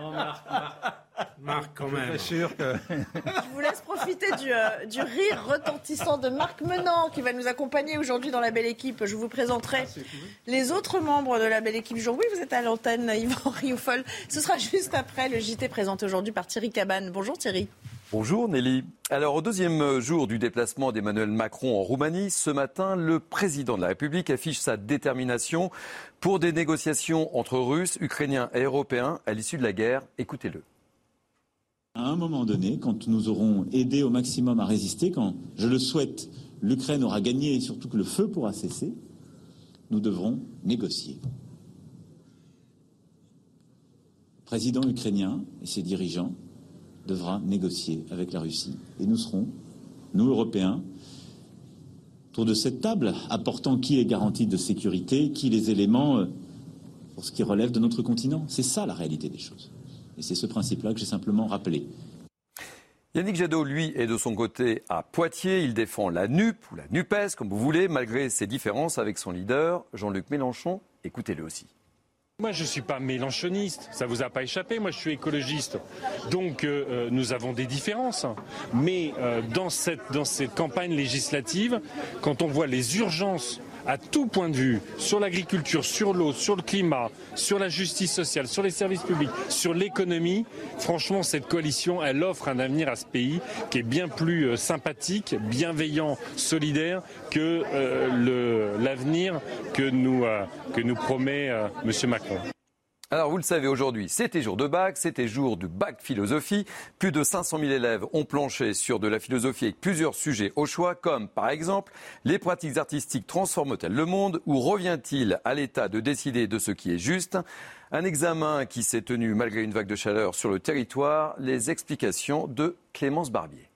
Non, Marc, Marc, quand même. sûr que. Je vous laisse profiter du, euh, du, rire retentissant de Marc Menant qui va nous accompagner aujourd'hui dans la belle équipe. Je vous présenterai les autres membres de la belle équipe. Jour, oui, vous êtes à l'antenne, Yvan Rioufol. Ce sera juste après le JT présenté aujourd'hui par Thierry Cabane. Bonjour Thierry. Bonjour Nelly. Alors au deuxième jour du déplacement d'Emmanuel Macron en Roumanie, ce matin, le président de la République affiche sa détermination pour des négociations entre Russes, Ukrainiens et Européens à l'issue de la guerre. Écoutez-le. À un moment donné, quand nous aurons aidé au maximum à résister, quand, je le souhaite, l'Ukraine aura gagné et surtout que le feu pourra cesser, nous devrons négocier. Président ukrainien et ses dirigeants devra négocier avec la Russie. Et nous serons, nous Européens, autour de cette table, apportant qui est garantie de sécurité, qui les éléments euh, pour ce qui relève de notre continent. C'est ça la réalité des choses. Et c'est ce principe-là que j'ai simplement rappelé. Yannick Jadot, lui, est de son côté à Poitiers. Il défend la NUP ou la NUPES, comme vous voulez, malgré ses différences avec son leader, Jean-Luc Mélenchon. Écoutez-le aussi. Moi, je ne suis pas mélanchoniste, ça vous a pas échappé. Moi, je suis écologiste. Donc, euh, euh, nous avons des différences. Mais euh, dans cette campagne législative, quand on voit les urgences à tout point de vue, sur l'agriculture, sur l'eau, sur le climat, sur la justice sociale, sur les services publics, sur l'économie, franchement, cette coalition, elle offre un avenir à ce pays qui est bien plus sympathique, bienveillant, solidaire que l'avenir que, nous, que nous promet M. Macron. Alors, vous le savez, aujourd'hui, c'était jour de bac, c'était jour du bac philosophie. Plus de 500 000 élèves ont planché sur de la philosophie avec plusieurs sujets au choix, comme par exemple, les pratiques artistiques transforment-elles le monde ou revient-il à l'État de décider de ce qui est juste? Un examen qui s'est tenu malgré une vague de chaleur sur le territoire. Les explications de Clémence Barbier.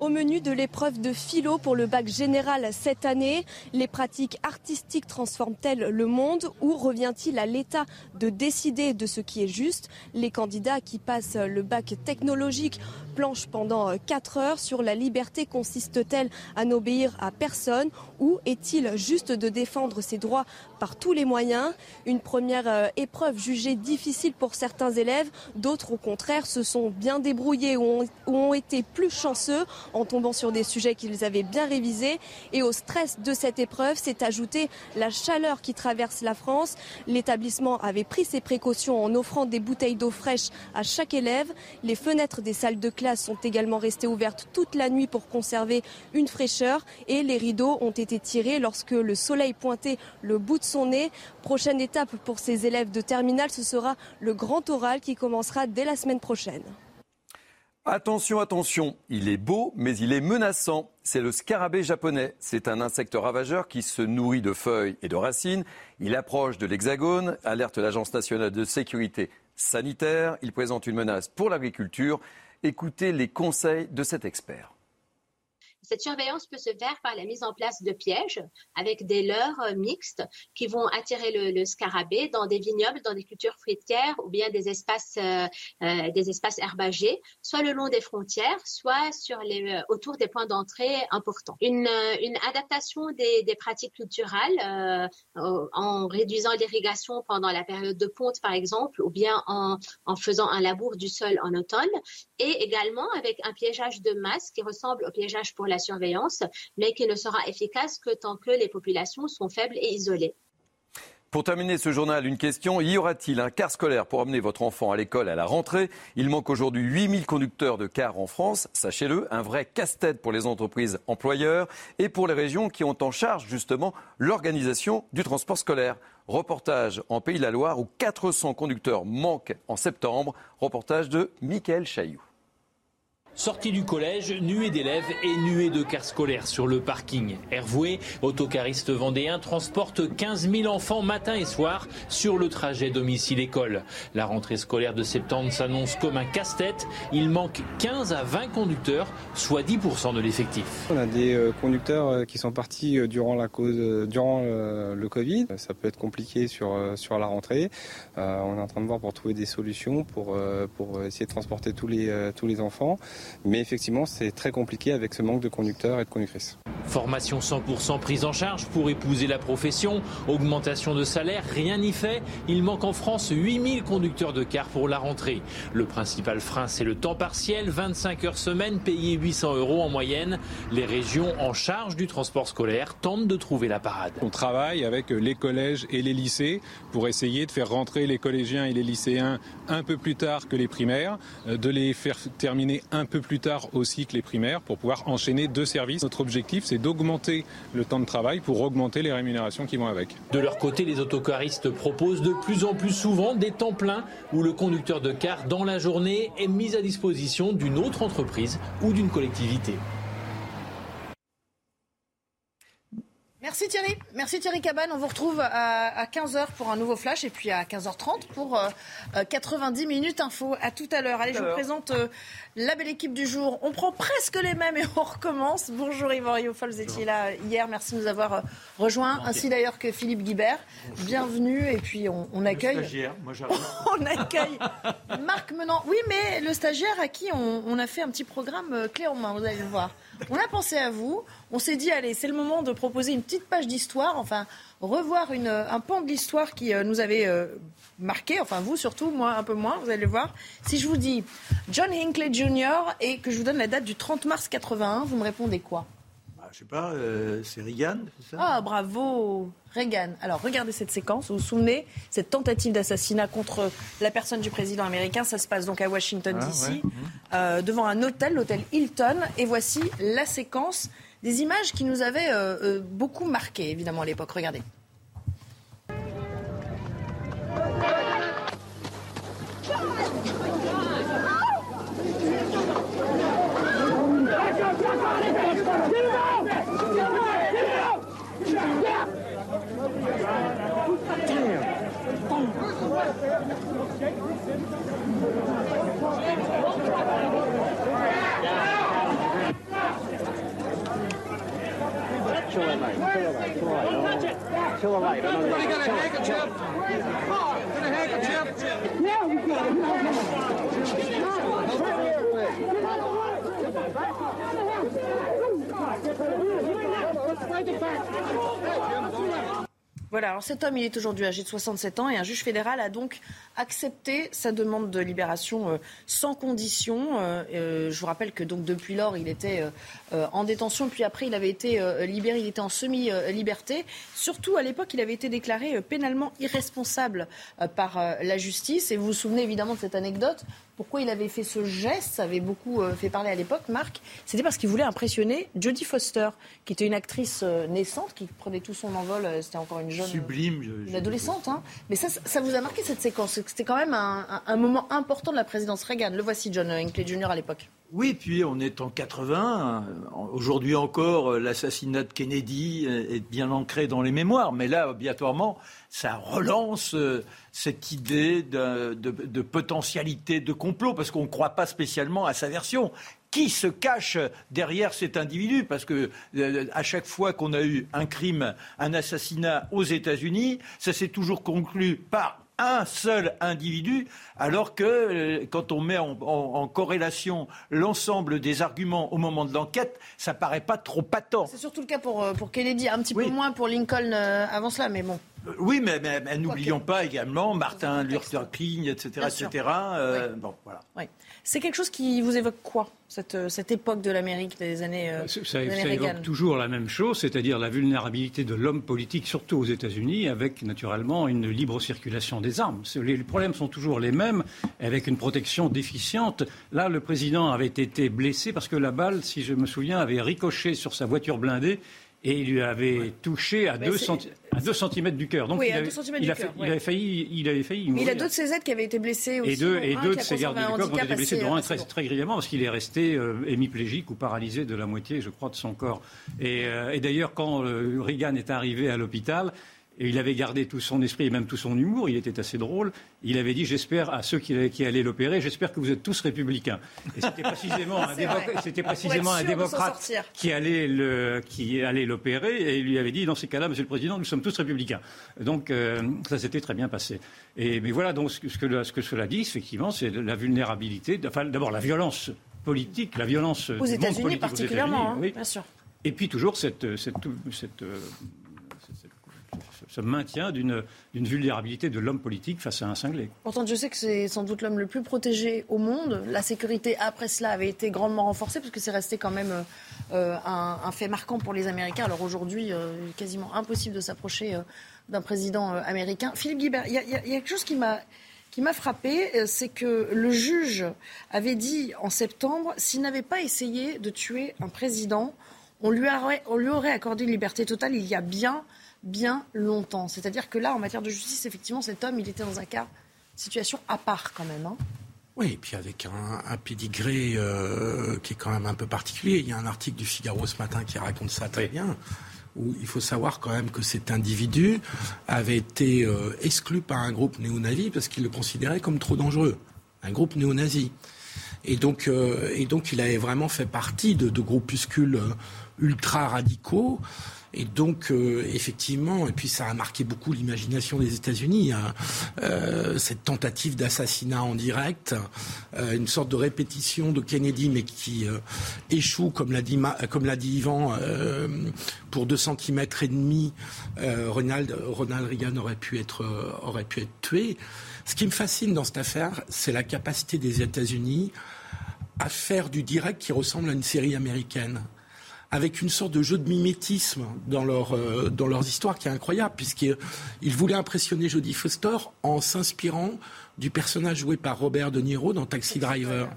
Au menu de l'épreuve de philo pour le bac général cette année, les pratiques artistiques transforment-elles le monde ou revient-il à l'État de décider de ce qui est juste? Les candidats qui passent le bac technologique planchent pendant 4 heures. Sur la liberté consiste-t-elle à n'obéir à personne ou est-il juste de défendre ses droits par tous les moyens? Une première euh, épreuve jugée difficile pour certains élèves, d'autres au contraire se sont bien débrouillés ou ont été plus chanceux en tombant sur des sujets qu'ils avaient bien révisés. Et au stress de cette épreuve s'est ajoutée la chaleur qui traverse la France. L'établissement avait pris ses précautions en offrant des bouteilles d'eau fraîche à chaque élève. Les fenêtres des salles de classe sont également restées ouvertes toute la nuit pour conserver une fraîcheur et les rideaux ont été tirés lorsque le soleil pointait le bout de son nez. Prochaine étape pour ces élèves de terminale, ce sera le grand oral qui commencera dès la semaine prochaine. Attention, attention, il est beau, mais il est menaçant. C'est le scarabée japonais. C'est un insecte ravageur qui se nourrit de feuilles et de racines. Il approche de l'hexagone, alerte l'Agence nationale de sécurité sanitaire. Il présente une menace pour l'agriculture. Écoutez les conseils de cet expert. Cette surveillance peut se faire par la mise en place de pièges avec des leurres euh, mixtes qui vont attirer le, scarabée dans des vignobles, dans des cultures fruitières ou bien des espaces, euh, euh, des espaces herbagés, soit le long des frontières, soit sur les, autour des points d'entrée importants. Une, une adaptation des, des, pratiques culturelles en réduisant l'irrigation pendant la période de ponte, par exemple, ou bien en, en faisant un labour du sol en automne, et également avec un piégeage de masse qui ressemble au piégeage pour la surveillance, mais qui ne sera efficace que tant que les populations sont faibles et isolées. Pour terminer ce journal, une question. Y aura-t-il un car scolaire pour amener votre enfant à l'école à la rentrée? Il manque aujourd'hui 8000 conducteurs de cars en France. Sachez-le, un vrai casse-tête pour les entreprises employeurs et pour les régions qui ont en charge justement l'organisation du transport scolaire. Reportage en Pays de la Loire où 400 conducteurs manquent en septembre. Reportage de Mickaël Chailloux. Sortie du collège, nuée d'élèves et nuée de cars scolaires sur le parking. Hervoué, autocariste vendéen, transporte 15 000 enfants matin et soir sur le trajet domicile-école. La rentrée scolaire de septembre s'annonce comme un casse-tête. Il manque 15 à 20 conducteurs, soit 10% de l'effectif. On a des euh, conducteurs euh, qui sont partis euh, durant, la cause, durant le Covid. Ça peut être compliqué sur, sur la rentrée. on est en train de voir pour trouver des solutions pour, pour essayer de transporter tous les, tous les enfants. Mais effectivement, c'est très compliqué avec ce manque de conducteurs et de conductrices. Formation 100% prise en charge pour épouser la profession, augmentation de salaire, rien n'y fait. Il manque en France 8000 conducteurs de car pour la rentrée. Le principal frein, c'est le temps partiel, 25 heures semaine, payé 800 euros en moyenne. Les régions en charge du transport scolaire tentent de trouver la parade. On travaille avec les collèges et les lycées pour essayer de faire rentrer les collégiens et les lycéens un peu plus tard que les primaires, de les faire terminer un peu plus tard aussi que les primaires pour pouvoir enchaîner deux services. Notre objectif, c'est d'augmenter le temps de travail pour augmenter les rémunérations qui vont avec. De leur côté, les autocaristes proposent de plus en plus souvent des temps pleins où le conducteur de car dans la journée est mis à disposition d'une autre entreprise ou d'une collectivité. Merci Thierry. Merci Thierry Cabane. On vous retrouve à, 15h pour un nouveau flash et puis à 15h30 pour 90 euh, euh, minutes info. À tout à l'heure. Allez, je vous présente euh, la belle équipe du jour. On prend presque les mêmes et on recommence. Bonjour Yvan Riofol, vous étiez là hier? Merci de nous avoir rejoints. Ainsi d'ailleurs que Philippe Guibert. Bienvenue et puis on, accueille. Le stagiaire, moi on accueille Marc Menant. Oui, mais le stagiaire à qui on, on a fait un petit programme clé en main, vous allez le voir. On a pensé à vous. On s'est dit, allez, c'est le moment de proposer une petite page d'histoire, enfin, revoir une, un pan de l'histoire qui euh, nous avait euh, marqué, enfin vous surtout, moi un peu moins, vous allez le voir. Si je vous dis John Hinckley Jr. et que je vous donne la date du 30 mars 81, vous me répondez quoi? Je sais pas, euh, c'est Reagan, c'est ça? Ah, bravo, Reagan. Alors, regardez cette séquence. Vous vous souvenez, cette tentative d'assassinat contre la personne du président américain, ça se passe donc à Washington, ah, D.C., euh, devant un hôtel, l'hôtel Hilton. Et voici la séquence des images qui nous avaient euh, beaucoup marqué, évidemment, à l'époque. Regardez. Chill at night. Chill at night. Chill at night. Don't touch it. Chill at night. Everybody got a handkerchief? Where is the car? Got a handkerchief? Now you got it. Now you got it. Right the back. Voilà, alors cet homme, il est aujourd'hui âgé de 67 ans et un juge fédéral a donc accepté sa demande de libération euh, sans condition. Euh, euh, je vous rappelle que donc depuis lors, il était en détention, puis après, il avait été libéré, il était en semi-liberté. Surtout, à l'époque, il avait été déclaré pénalement irresponsable par la justice. Et vous vous souvenez évidemment de cette anecdote pourquoi il avait fait ce geste, ça avait beaucoup euh, fait parler à l'époque, Marc, c'était parce qu'il voulait impressionner Jodie Foster, qui était une actrice euh, naissante, qui prenait tout son envol, euh, c'était encore une jeune... Sublime. une adolescente, hein. Mais ça, ça vous a marqué cette séquence? C'était quand même un, moment important de la présidence Reagan. Le voici, John Hinckley Jr. à l'époque. Oui, puis on est en 80. Aujourd'hui encore, l'assassinat de Kennedy est bien ancré dans les mémoires. Mais là, obligatoirement, ça relance euh, cette idée de, potentialité de complot, parce qu'on ne croit pas spécialement à sa version. Qui se cache derrière cet individu? Parce que euh, à chaque fois qu'on a eu un crime, un assassinat aux États-Unis, ça s'est toujours conclu par un seul individu, alors que euh, quand on met en, corrélation l'ensemble des arguments au moment de l'enquête, ça paraît pas trop patent. C'est surtout le cas pour, pour Kennedy, un petit peu moins pour Lincoln avant cela, mais bon. Euh, oui, mais, n'oublions pas également Martin Luther King, etc. etc. Euh, bon, voilà. C'est quelque chose qui vous évoque quoi, cette, euh, cette époque de l'Amérique des années Ça, ça évoque toujours la même chose, c'est-à-dire la vulnérabilité de l'homme politique, surtout aux États-Unis, avec naturellement une libre circulation des armes. Les problèmes sont toujours les mêmes, avec une protection déficiente. Là, le président avait été blessé parce que la balle, si je me souviens, avait ricoché sur sa voiture blindée et il lui avait touché à 2 cm du cœur. Donc il, avait, il, failli, il avait failli mourir. Il a deux de ses aides qui avaient été blessés aussi. Et deux, et deux de ses gardes du corps qui ont été blessés, dont un très, très grièvement, parce qu'il est resté euh, hémiplégique ou paralysé de la moitié, je crois, de son corps. Et, euh, et d'ailleurs, quand euh, Reagan est arrivé à l'hôpital, et il avait gardé tout son esprit et même tout son humour, il était assez drôle. Il avait dit J'espère à ceux qui, allaient l'opérer, j'espère que vous êtes tous républicains. Et c'était précisément un, précisément un démocrate qui allait, le, qui allait l'opérer et il lui avait dit Dans ces cas-là, monsieur le président, nous sommes tous républicains. Donc euh, ça s'était très bien passé. Et, mais voilà donc ce que, ce que, cela dit, effectivement, c'est la vulnérabilité, enfin d'abord la violence politique, la violence aux États-Unis particulièrement, hein, bien sûr. Et puis toujours cette, cette, cette ce maintien d'une vulnérabilité de l'homme politique face à un cinglé. Pourtant, je sais que c'est sans doute l'homme le plus protégé au monde. La sécurité, après cela, avait été grandement renforcée parce que c'est resté quand même euh, un, fait marquant pour les Américains. Alors aujourd'hui, euh, quasiment impossible de s'approcher euh, d'un président américain. Philippe Guibert, il y, a quelque chose qui m'a qui m'a frappé, c'est que le juge avait dit en septembre, s'il n'avait pas essayé de tuer un président, on lui aurait accordé une liberté totale il y a bien bien longtemps. C'est-à-dire que là, en matière de justice, effectivement, cet homme, il était dans un cas, situation à part quand même. Hein. Oui, et puis avec un, un pédigré euh, qui est quand même un peu particulier. Il y a un article du Figaro ce matin qui raconte ça très bien, où il faut savoir quand même que cet individu avait été euh, exclu par un groupe néo-nazi parce qu'il le considérait comme trop dangereux. Un groupe néo-nazi. Et donc, euh, et donc, il avait vraiment fait partie de, de groupuscules ultra radicaux et donc, euh, effectivement, et puis ça a marqué beaucoup l'imagination des États-Unis, hein, euh, cette tentative d'assassinat en direct, euh, une sorte de répétition de Kennedy, mais qui échoue, comme l'a dit, dit Yvan, pour deux centimètres et demi. Ronald, Ronald Reagan aurait pu être aurait pu être tué. Ce qui me fascine dans cette affaire, c'est la capacité des États-Unis à faire du direct qui ressemble à une série américaine avec une sorte de jeu de mimétisme dans, leur, euh, dans leurs histoires qui est incroyable, puisqu'ils voulaient impressionner Jodie Foster en s'inspirant du personnage joué par Robert De Niro dans Taxi Driver.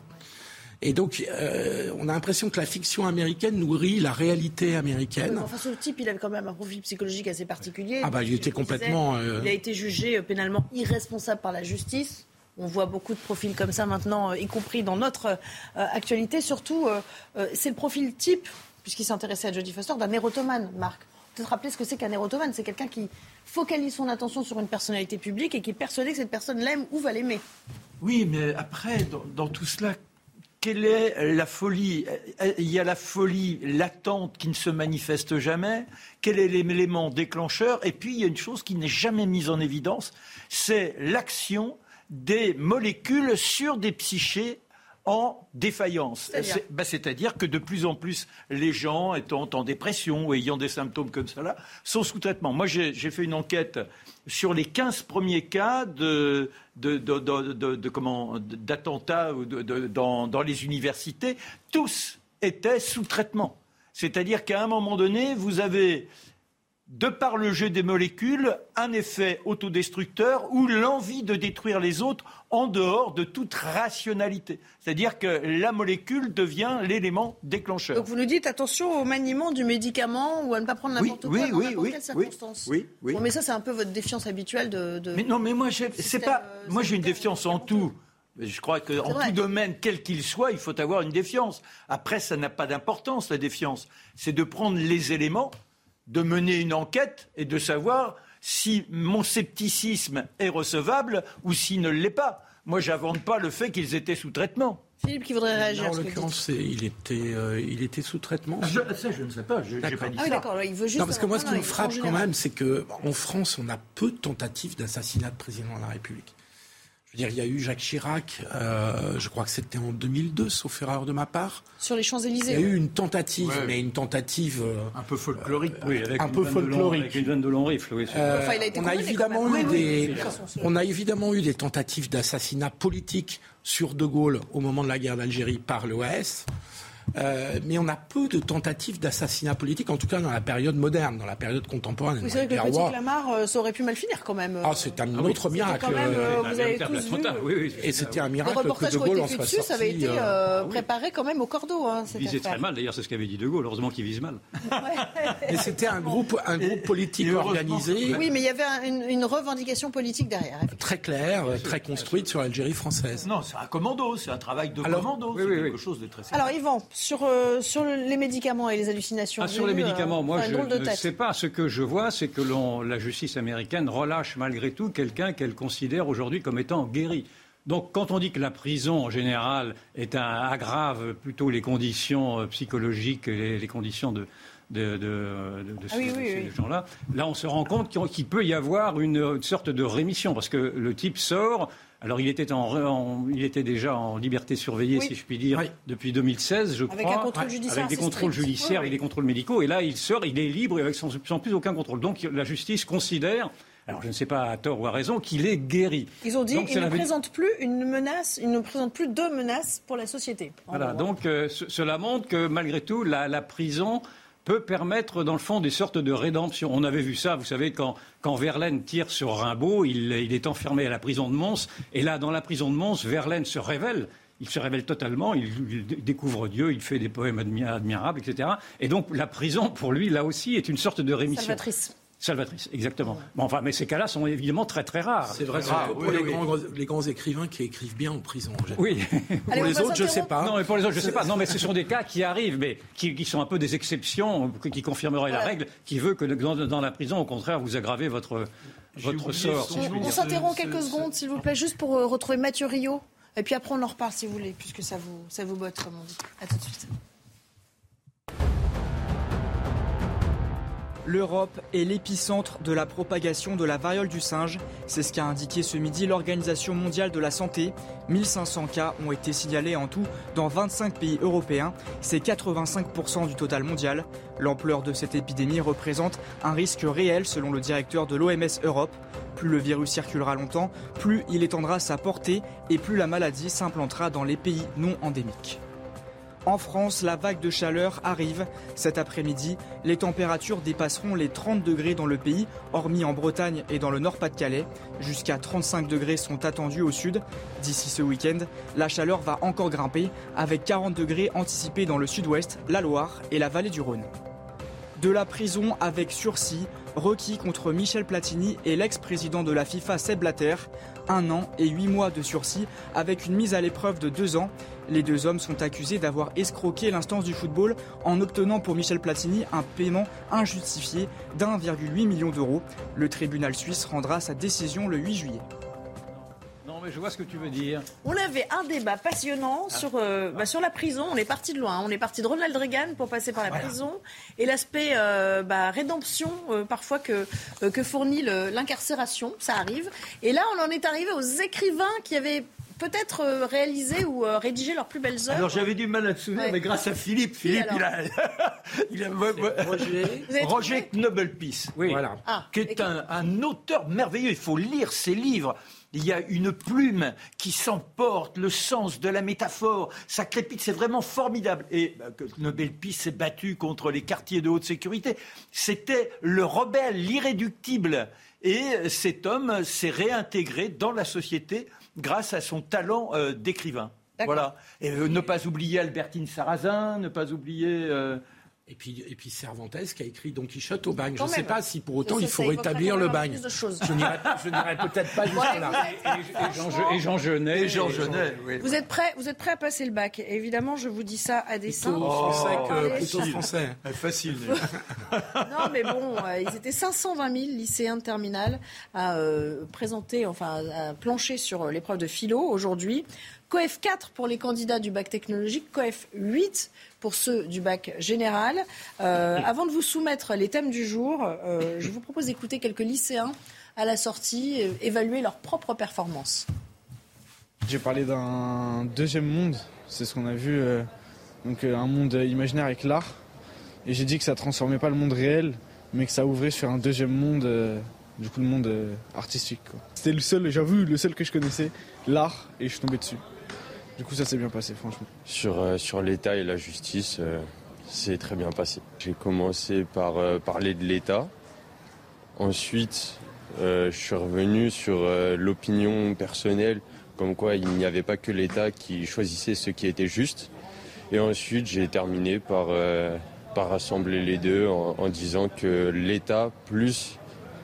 Et donc, euh, on a l'impression que la fiction américaine nourrit la réalité américaine. enfin, ce type, il avait quand même un profil psychologique assez particulier. Ah bah, il était complètement. Euh, il a été jugé pénalement irresponsable par la justice. On voit beaucoup de profils comme ça maintenant, y compris dans notre actualité. Surtout, c'est le profil type puisqu'il s'intéressait à Jodie Foster, d'un érotomane, Marc. Peut-être rappeler ce que c'est qu'un érotomane? C'est quelqu'un qui focalise son attention sur une personnalité publique et qui est persuadé que cette personne l'aime ou va l'aimer. Oui, mais après, dans, tout cela, quelle est la folie? Il y a la folie latente qui ne se manifeste jamais. Quel est l'élément déclencheur? Et puis, il y a une chose qui n'est jamais mise en évidence, c'est l'action des molécules sur des psychés en défaillance. Bah, c'est-à-dire que de plus en plus, les gens étant en dépression ou ayant des symptômes comme cela sont sous traitement. Moi, j'ai fait une enquête sur les 15 premiers cas de, d'attentats dans, dans les universités. Tous étaient sous traitement. C'est-à-dire qu'à un moment donné, vous avez de par le jeu des molécules, un effet autodestructeur ou l'envie de détruire les autres en dehors de toute rationalité. C'est-à-dire que la molécule devient l'élément déclencheur. Donc vous nous dites attention au maniement du médicament ou à ne pas prendre n'importe quoi dans n'importe quelle circonstance. Oui, oui, mais ça c'est un peu votre défiance habituelle de. Mais non, mais moi j'ai, c'est pas, euh, moi j'ai une défiance en tout. Je crois qu'en tout domaine, quel qu'il soit, il faut avoir une défiance. Après, ça n'a pas d'importance, la défiance. C'est de prendre les éléments de mener une enquête et de savoir si mon scepticisme est recevable ou s'il ne l'est pas. Moi, j'invente pas le fait qu'ils étaient sous traitement. Philippe qui voudrait réagir. en l'occurrence, il était, euh, il était sous traitement. Ah, je, ça, je ne sais pas. Je n'ai pas dit ah, d'accord. Il veut juste. Non, parce que moi, ce qui me frappe quand même, c'est qu'en France, on a peu de tentatives d'assassinat de président de la République dire, il y a eu Jacques Chirac, euh, je crois que c'était en 2002, sauf erreur de ma part. Sur les Champs-Élysées. Il y a eu une tentative, mais une tentative. Euh, un peu folklorique. oui, avec un peu folklorique. avec une veine de long rifle, oui. Euh, enfin, il a été on, a évidemment eu des, on a évidemment eu des tentatives d'assassinat politique sur De Gaulle au moment de la guerre d'Algérie par l'OAS. Euh, mais on a peu de tentatives d'assassinat politique, en tout cas dans la période moderne, dans la période contemporaine. Vous savez que le petit Clamart, euh, ça aurait pu mal finir quand même. Ah, c'est un ah autre miracle. Euh, vous avez tous vu. Oui, oui, et c'était un miracle que De Gaulle en soit dessus, Ça avait été préparé quand même au cordeau. Hein, il visait très mal, d'ailleurs, c'est ce qu'avait dit De Gaulle. Heureusement qu'il vise mal. mais c'était un groupe, un groupe politique organisé. Oui, mais il y avait une, revendication politique derrière. Très claire, très construite sur l'Algérie française. Non, c'est un commando, c'est un travail de commando. C'est quelque chose de très Alors, Yvan, sur, euh, sur les médicaments et les hallucinations. Ah, sur les médicaments, euh, moi je ne sais pas. Ce que je vois, c'est que la justice américaine relâche malgré tout quelqu'un qu'elle considère aujourd'hui comme étant guéri. Donc, quand on dit que la prison, en général, est un, aggrave plutôt les conditions euh, psychologiques, les, les conditions de, de, ah ces, gens-là. Là, on se rend compte qu'il peut y avoir une, sorte de rémission, parce que le type sort. Alors, il était, en, il était déjà en liberté surveillée, si je puis dire, depuis 2016, je avec crois. Un contrôle judiciaire avec des contrôles judiciaires, avec des contrôles médicaux. Et là, il sort, il est libre, avec sans, sans plus aucun contrôle. Donc, la justice considère alors je ne sais pas à tort ou à raison, qu'il est guéri. Ils ont dit qu'il ne présente plus une menace, il ne présente plus de menaces pour la société. Voilà, donc euh, cela montre que malgré tout, la, prison peut permettre, dans le fond, des sortes de rédemption. On avait vu ça, vous savez, quand, quand Verlaine tire sur Rimbaud, il, est enfermé à la prison de Mons. Et là, dans la prison de Mons, Verlaine se révèle. Il se révèle totalement, il, découvre Dieu, il fait des poèmes admirables, etc. Et donc la prison, pour lui, là aussi, est une sorte de rémission. Salvatrice, exactement. Bon, enfin, mais ces cas-là sont évidemment très très rares. C'est vrai, pour les, Grands, les, Grands, écrivains qui écrivent bien en prison. Oui. pour les autres, je ne sais pas. Non, mais pour les autres, je ne sais pas. Non, mais ce sont des cas qui arrivent, mais qui, sont un peu des exceptions, qui confirmeraient la règle, qui veut que dans, la prison, au contraire, vous aggravez votre, votre sort. on, s'interrompt quelques secondes, s'il vous plaît, juste pour euh, retrouver Mathieu Rio. Et puis après, on en reparle, si vous voulez, puisque ça vous, ça vous botte, comme on dit. À tout de suite. L'Europe est l'épicentre de la propagation de la variole du singe. C'est ce qu'a indiqué ce midi l'Organisation mondiale de la santé. 1500 cas ont été signalés en tout dans 25 pays européens. C'est 85% du total mondial. L'ampleur de cette épidémie représente un risque réel selon le directeur de l'OMS Europe. Plus le virus circulera longtemps, plus il étendra sa portée et plus la maladie s'implantera dans les pays non endémiques. En France, la vague de chaleur arrive. Cet après-midi, les températures dépasseront les 30 degrés dans le pays, hormis en Bretagne et dans le Nord-Pas-de-Calais. Jusqu'à 35 degrés sont attendus au sud. D'ici ce week-end, la chaleur va encore grimper, avec 40 degrés anticipés dans le sud-ouest, la Loire et la vallée du Rhône. De la prison avec sursis, requis contre Michel Platini et l'ex-président de la FIFA Seb Blatter. Un an et huit mois de sursis avec une mise à l'épreuve de deux ans. Les deux hommes sont accusés d'avoir escroqué l'instance du football en obtenant pour Michel Platini un paiement injustifié d'1,8 million d'euros. Le tribunal suisse rendra sa décision le 8 juillet je vois ce que tu veux dire. On avait un débat passionnant ah. sur, euh, bah, sur la prison. On est parti de loin. Hein. On est parti de Ronald Reagan pour passer par la prison et l'aspect euh, bah, rédemption euh, parfois que, que fournit l'incarcération. Ça arrive. Et là, on en est arrivé aux écrivains qui avaient peut-être réalisé ou rédigé leurs plus belles œuvres. Alors j'avais du mal à te souvenir, mais grâce à Philippe, Philippe, il a, il a Roger, Roger Knobelpeace, oui. voilà, ah, qui est un, un, auteur merveilleux. Il faut lire ses livres il y a une plume qui s'emporte, le sens de la métaphore, ça crépite, c'est vraiment formidable. Et bah, Nobel Peace s'est battu contre les quartiers de haute sécurité. C'était le rebelle, l'irréductible. Et cet homme s'est réintégré dans la société grâce à son talent euh, d'écrivain. Voilà. Et euh, ne pas oublier Albertine Sarrazin, ne pas oublier euh, et puis, et puis Cervantes qui a écrit Don Quichotte au bagne. Je ne sais pas si pour autant il faut rétablir le bagne. Je n'irai peut-être pas jusque-là. Et, Jean Genet. Et Jean Genet Vous êtes prêts Vous êtes prêts à passer le bac? Évidemment, je vous dis ça à dessein. Plutôt français que plutôt français. Facile. non, mais bon, euh, ils étaient 520 000 lycéens de terminale à euh, présenter, enfin à plancher sur l'épreuve de philo aujourd'hui. COEF 4 pour les candidats du bac technologique, COEF 8 pour ceux du bac général. Euh, avant de vous soumettre les thèmes du jour, euh, je vous propose d'écouter quelques lycéens à la sortie euh, évaluer leur propre performance. J'ai parlé d'un deuxième monde, c'est ce qu'on a vu, donc un monde imaginaire avec l'art. Et j'ai dit que ça transformait pas le monde réel, mais que ça ouvrait sur un deuxième monde, du coup le monde artistique. C'était le seul, j'avoue, le seul que je connaissais, l'art, et je suis tombé dessus. Du coup, ça s'est bien passé, franchement. Sur, euh, l'État et la justice, euh, c'est très bien passé. J'ai commencé par euh, parler de l'État. Ensuite, je suis revenu sur l'opinion personnelle, comme quoi il n'y avait pas que l'État qui choisissait ce qui était juste. Et ensuite, j'ai terminé par, par rassembler les deux en, en disant que l'État plus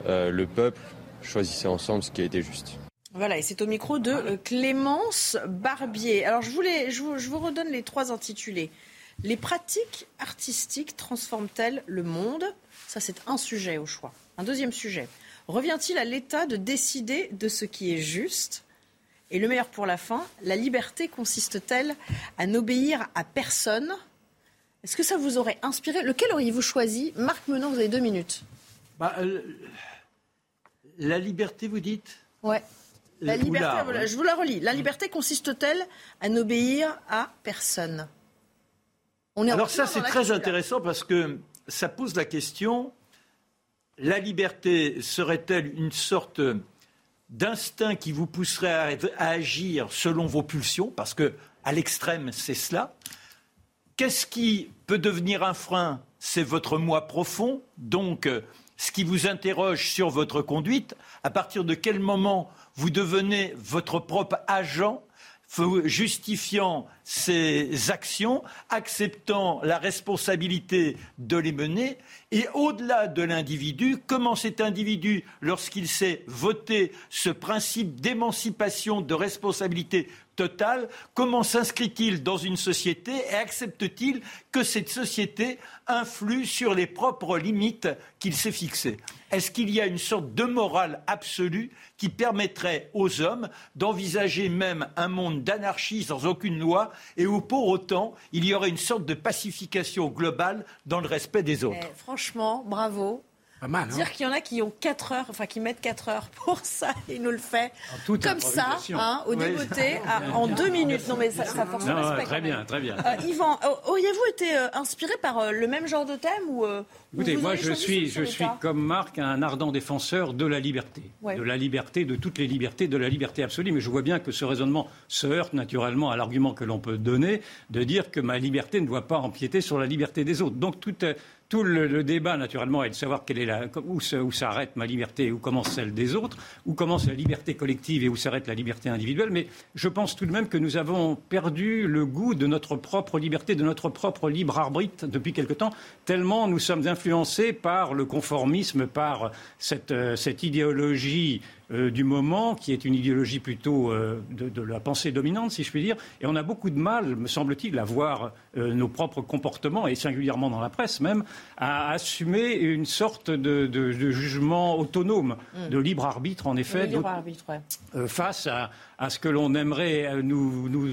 le peuple choisissaient ensemble ce qui était juste. Voilà, et c'est au micro de euh, Clémence Barbier. Alors, je, voulais, je, vous, redonne les trois intitulés. Les pratiques artistiques transforment-elles le monde? Ça, c'est un sujet au choix. Un deuxième sujet. Revient-il à l'État de décider de ce qui est juste? Et le meilleur pour la fin, la liberté consiste-t-elle à n'obéir à personne? Est-ce que ça vous aurait inspiré? Lequel auriez-vous choisi? Marc Menon, vous avez deux minutes. Bah, euh, la liberté, vous dites? Ouais. La liberté, je vous la relis. La liberté consiste-t-elle à n'obéir à personne? On est Alors ça, c'est très intéressant parce que ça pose la question, la liberté serait-elle une sorte d'instinct qui vous pousserait à, agir selon vos pulsions? Parce que à l'extrême, c'est cela. Qu'est-ce qui peut devenir un frein? C'est votre moi profond. Donc, euh, ce qui vous interroge sur votre conduite, à partir de quel moment vous devenez votre propre agent justifiant ses actions, acceptant la responsabilité de les mener, et au-delà de l'individu, comment cet individu, lorsqu'il sait voter ce principe d'émancipation, de responsabilité comment s'inscrit-il dans une société et accepte-t-il que cette société influe sur les propres limites qu'il s'est fixées? Est-ce qu'il y a une sorte de morale absolue qui permettrait aux hommes d'envisager même un monde d'anarchie sans aucune loi et où pour autant il y aurait une sorte de pacification globale dans le respect des autres? Eh, franchement, bravo. Pas mal, Dire hein. qu'il y en a qui ont 4 heures, enfin qui mettent 4 heures pour ça, il nous le fait comme ça, hein, au débeauté, en 2 minutes. Non mais ça, ça force non, Très bien, très bien. Euh, Yvan, euh, auriez-vous été euh, inspiré par le même genre de thème ou Écoutez, moi je suis, je suis comme Marc un ardent défenseur de la liberté, de la liberté, de toutes les libertés, de la liberté absolue. Mais je vois bien que ce raisonnement se heurte naturellement à l'argument que l'on peut donner de dire que ma liberté ne doit pas empiéter sur la liberté des autres. Donc tout, tout le, débat naturellement est de savoir où, s'arrête ma liberté et où commence celle des autres, où commence la liberté collective et où s'arrête la liberté individuelle. Mais je pense tout de même que nous avons perdu le goût de notre propre liberté, de notre propre libre arbitre depuis quelque temps, tellement nous sommes influencés par le conformisme, par cette, euh, cette idéologie euh, du moment, qui est une idéologie plutôt euh, de, la pensée dominante, si je puis dire. Et on a beaucoup de mal, me semble-t-il, à voir nos propres comportements, et singulièrement dans la presse même, à assumer une sorte de, jugement autonome, mm. de libre arbitre, en effet, face à, à ce que l'on aimerait nous, nous,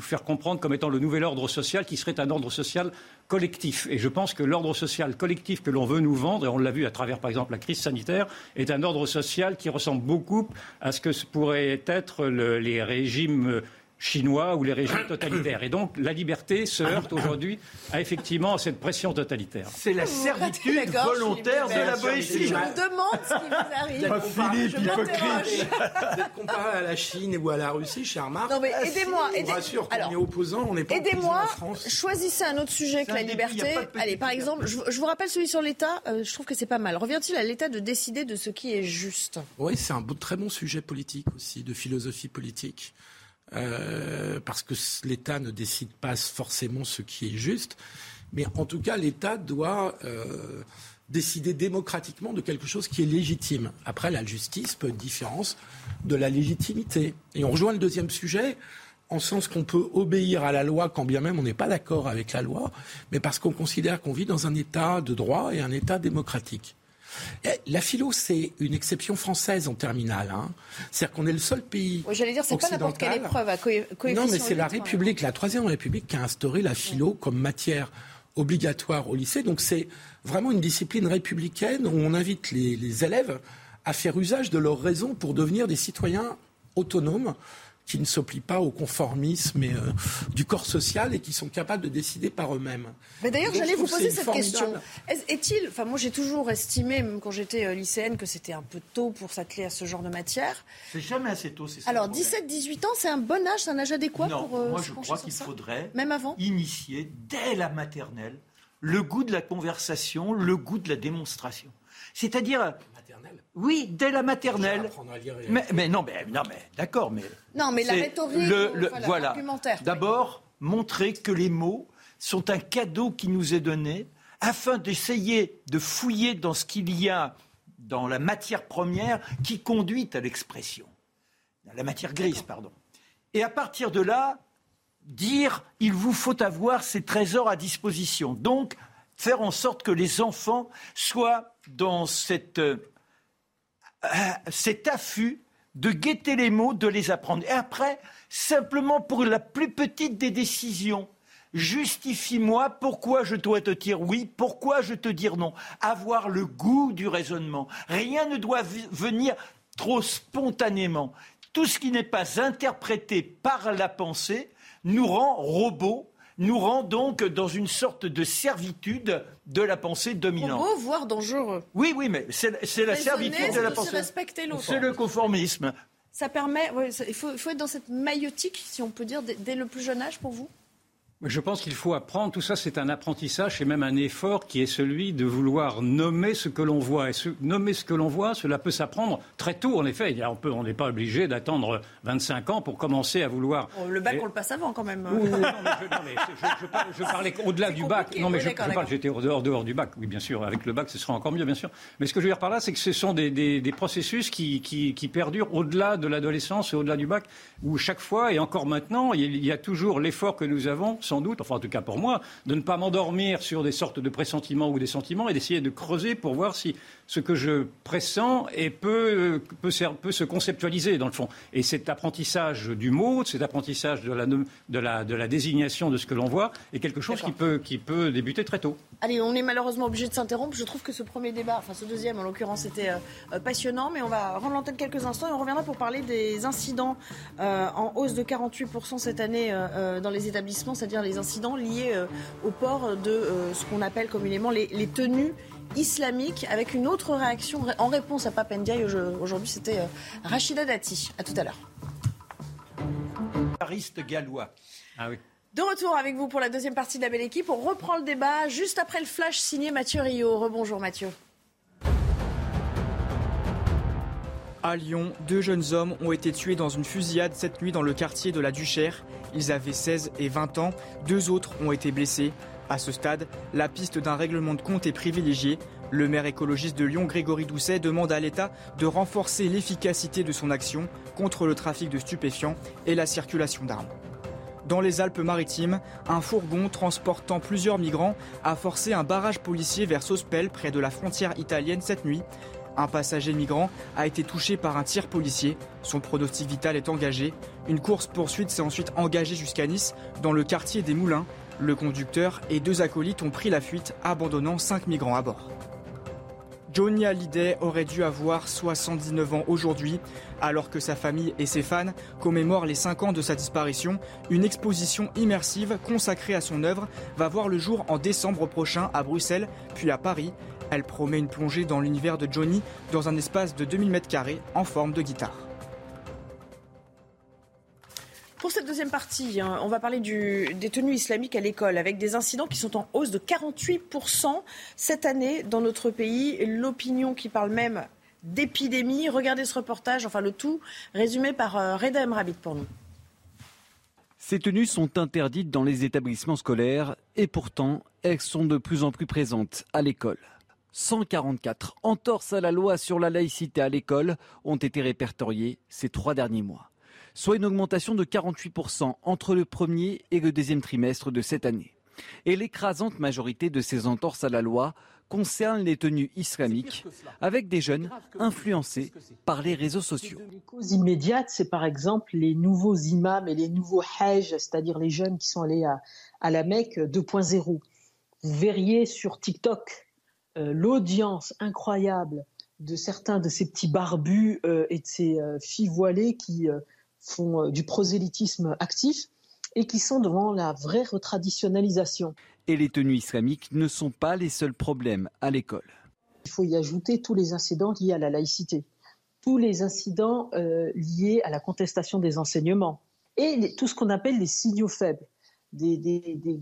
faire comprendre comme étant le nouvel ordre social, qui serait un ordre social collectif. Et je pense que l'ordre social collectif que l'on veut nous vendre, et on l'a vu à travers par exemple la crise sanitaire, est un ordre social qui ressemble beaucoup à ce que pourraient être les régimes chinois ou les régimes totalitaires. Et donc la liberté se heurte aujourd'hui à effectivement cette pression totalitaire. C'est la servitude volontaire de la Boétie. Je me demande ce qui vous arrive. Philippe, hypocrite. D'être comparé à la Chine ou à la Russie, cher Marc. Non mais aidez-moi. Je vous rassure, quand on est opposant, on n'est pas Aidez-moi. Choisissez un autre sujet que la liberté. Allez, par exemple, je, vous rappelle celui sur l'État. Euh, je trouve que c'est pas mal. Revient-il à l'État de décider de ce qui est juste? Oui, c'est un très bon sujet politique aussi, de philosophie politique. Euh, parce que l'État ne décide pas forcément ce qui est juste, mais en tout cas, l'État doit euh, décider démocratiquement de quelque chose qui est légitime. Après, la justice peut être différence de la légitimité. Et on rejoint le deuxième sujet, en sens qu'on peut obéir à la loi quand bien même on n'est pas d'accord avec la loi, mais parce qu'on considère qu'on vit dans un État de droit et un État démocratique. Eh, la philo, c'est une exception française en terminale. Hein. C'est-à-dire qu'on est le seul pays. Oui, J'allais dire, c'est pas n'importe quelle épreuve à Non, mais c'est la République, la Troisième République, qui a instauré la philo comme matière obligatoire au lycée. Donc c'est vraiment une discipline républicaine où on invite les élèves à faire usage de leurs raisons pour devenir des citoyens autonomes qui ne s'opplient pas au conformisme et, euh, du corps social et qui sont capables de décider par eux-mêmes. Mais d'ailleurs, j'allais vous poser cette question. Est-il, enfin moi j'ai toujours estimé, même quand j'étais euh, lycéenne, que c'était un peu tôt pour s'atteler à ce genre de matière. C'est jamais assez tôt, c'est ça. Alors 17-18 ans, c'est un bon âge, c'est un âge adéquat pour. Euh, moi je crois qu'il faudrait même avant initier dès la maternelle le goût de la conversation, le goût de la démonstration. C'est-à-dire oui, dès la maternelle. Mais, non, mais, non, mais d'accord, mais. Non, mais la rhétorique, le, voilà. D'abord, montrer que les mots sont un cadeau qui nous est donné afin d'essayer de fouiller dans ce qu'il y a dans la matière première qui conduit à l'expression. La matière grise, pardon. Et à partir de là, dire il vous faut avoir ces trésors à disposition. Donc, faire en sorte que les enfants soient dans cette euh, cet affût de guetter les mots, de les apprendre. Et après, simplement pour la plus petite des décisions, Justifie-moi pourquoi je dois te dire oui, pourquoi je te dire non. Avoir le goût du raisonnement. Rien ne doit venir trop spontanément. Tout ce qui n'est pas interprété par la pensée nous rend robots, nous rend donc dans une sorte de servitude de la pensée dominante. Robot, voire dangereux. Oui, oui, mais c'est la servitude de la pensée. C'est le conformisme. Ça permet, il, faut, être dans cette maïotique, si on peut dire, dès le plus jeune âge pour vous? Je pense qu'il faut apprendre, tout ça c'est un apprentissage et même un effort qui est celui de vouloir nommer ce que l'on voit. Et nommer ce que l'on voit, cela peut s'apprendre très tôt en effet. On n'est pas obligé d'attendre 25 ans pour commencer à vouloir... Oh, le bac on le passe avant quand même. non, mais je, parlais au-delà du bac. Non mais je, parle, j'étais dehors, dehors du bac. Oui bien sûr, avec le bac ce sera encore mieux bien sûr. Mais ce que je veux dire par là c'est que ce sont des, processus qui, qui, perdurent au-delà de l'adolescence et au-delà du bac où chaque fois et encore maintenant il y a toujours l'effort que nous avons sans doute, enfin en tout cas pour moi, de ne pas m'endormir sur des sortes de pressentiments ou des sentiments et d'essayer de creuser pour voir si ce que je pressens et peut, peut, peut, se conceptualiser dans le fond. Et cet apprentissage du mot, cet apprentissage de la, de la, de la désignation de ce que l'on voit est quelque chose qui peut, qui peut débuter très tôt. Allez, on est malheureusement obligé de s'interrompre. Je trouve que ce premier débat, enfin ce deuxième en l'occurrence, était euh, euh, passionnant, mais on va rendre l'antenne quelques instants et on reviendra pour parler des incidents euh, en hausse de 48% cette année dans les établissements, c'est-à-dire les incidents liés au port de ce qu'on appelle communément les, les tenues islamique avec une autre réaction en réponse à Papendiaï. Aujourd'hui, c'était euh, Rachida Dati. À tout à l'heure. gallois. Ah oui. De retour avec vous pour la deuxième partie de la belle équipe. On reprend le débat juste après le flash signé Mathieu Rio. Rebonjour Mathieu. À Lyon, deux jeunes hommes ont été tués dans une fusillade cette nuit dans le quartier de la Duchère. Ils avaient 16 et 20 ans. Deux autres ont été blessés. À ce stade, la piste d'un règlement de compte est privilégiée. Le maire écologiste de Lyon, Grégory Doucet, demande à l'État de renforcer l'efficacité de son action contre le trafic de stupéfiants et la circulation d'armes. Dans les Alpes-Maritimes, un fourgon transportant plusieurs migrants a forcé un barrage policier vers Sospel, près de la frontière italienne, cette nuit. Un passager migrant a été touché par un tir policier. Son pronostic vital est engagé. Une course-poursuite s'est ensuite engagée jusqu'à Nice, dans le quartier des Moulins. Le conducteur et deux acolytes ont pris la fuite, abandonnant cinq migrants à bord. Johnny Hallyday aurait dû avoir 79 ans aujourd'hui. Alors que sa famille et ses fans commémorent les 5 ans de sa disparition, une exposition immersive consacrée à son œuvre va voir le jour en décembre prochain à Bruxelles, puis à Paris. Elle promet une plongée dans l'univers de Johnny dans un espace de 2000 m2 en forme de guitare. Pour cette deuxième partie, hein, on va parler des tenues islamiques à l'école, avec des incidents qui sont en hausse de 48% cette année dans notre pays. L'opinion qui parle même d'épidémie. Regardez ce reportage, enfin le tout résumé par euh, Reda Emrabit pour nous. Ces tenues sont interdites dans les établissements scolaires et pourtant elles sont de plus en plus présentes à l'école. 144 entorses à la loi sur la laïcité à l'école ont été répertoriées ces trois derniers mois soit une augmentation de 48% entre le premier et le deuxième trimestre de cette année. Et l'écrasante majorité de ces entorses à la loi concerne les tenues islamiques, avec des jeunes influencés par les réseaux sociaux. Les causes immédiates, c'est par exemple les nouveaux imams et les nouveaux hajj, c'est-à-dire les jeunes qui sont allés à, la Mecque 2.0. Vous verriez sur TikTok euh, l'audience incroyable de certains de ces petits barbus euh, et de ces euh, filles voilées qui font euh, du prosélytisme actif et qui sont devant la vraie retraditionnalisation. Et les tenues islamiques ne sont pas les seuls problèmes à l'école. Il faut y ajouter tous les incidents liés à la laïcité, tous les incidents euh, liés à la contestation des enseignements et tout ce qu'on appelle les signaux faibles. Des,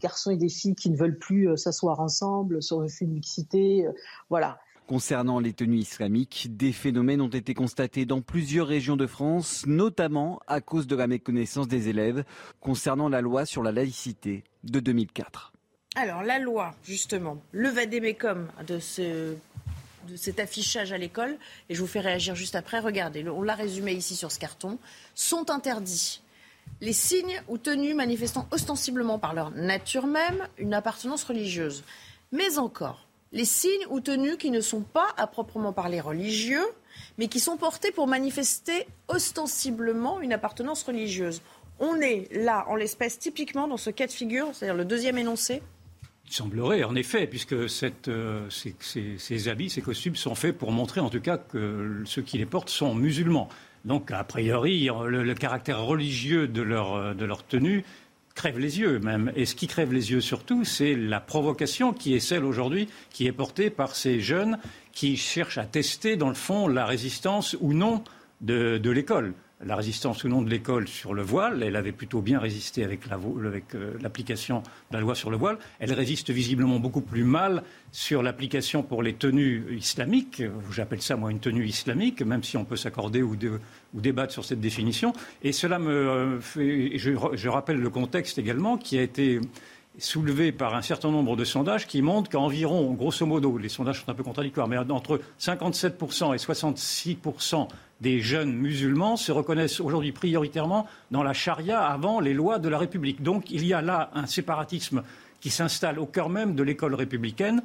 garçons et des filles qui ne veulent plus euh, s'asseoir ensemble le fait de mixité. voilà. Concernant les tenues islamiques, des phénomènes ont été constatés dans plusieurs régions de France, notamment à cause de la méconnaissance des élèves concernant la loi sur la laïcité de 2004. Alors la loi, justement, le vadémécum de ce de cet affichage à l'école, et je vous fais réagir juste après, regardez, on l'a résumé ici sur ce carton, sont interdits les signes ou tenues manifestant ostensiblement par leur nature même une appartenance religieuse. Mais encore, les signes ou tenues qui ne sont pas à proprement parler religieux, mais qui sont portés pour manifester ostensiblement une appartenance religieuse. On est là, en l'espèce, typiquement dans ce cas de figure, c'est-à-dire le deuxième énoncé il semblerait, en effet, puisque euh, ces, habits, ces costumes sont faits pour montrer en tout cas que ceux qui les portent sont musulmans. Donc, a priori, le, caractère religieux de leur, de leur tenue crève les yeux même. Et ce qui crève les yeux surtout, c'est la provocation qui est celle aujourd'hui qui est portée par ces jeunes qui cherchent à tester, dans le fond, la résistance ou non de l'école la résistance ou non de l'école sur le voile. Elle avait plutôt bien résisté avec euh, l'application de la loi sur le voile. Elle résiste visiblement beaucoup plus mal sur l'application pour les tenues islamiques. J'appelle ça, moi, une tenue islamique, même si on peut s'accorder ou, débattre sur cette définition. Et cela me euh, fait. Je, je rappelle le contexte également qui a été soulevé par un certain nombre de sondages qui montrent qu'environ, grosso modo, les sondages sont un peu contradictoires, mais entre 57% et 66% des jeunes musulmans se reconnaissent aujourd'hui prioritairement dans la charia avant les lois de la République. Donc il y a là un séparatisme qui s'installe au cœur même de l'école républicaine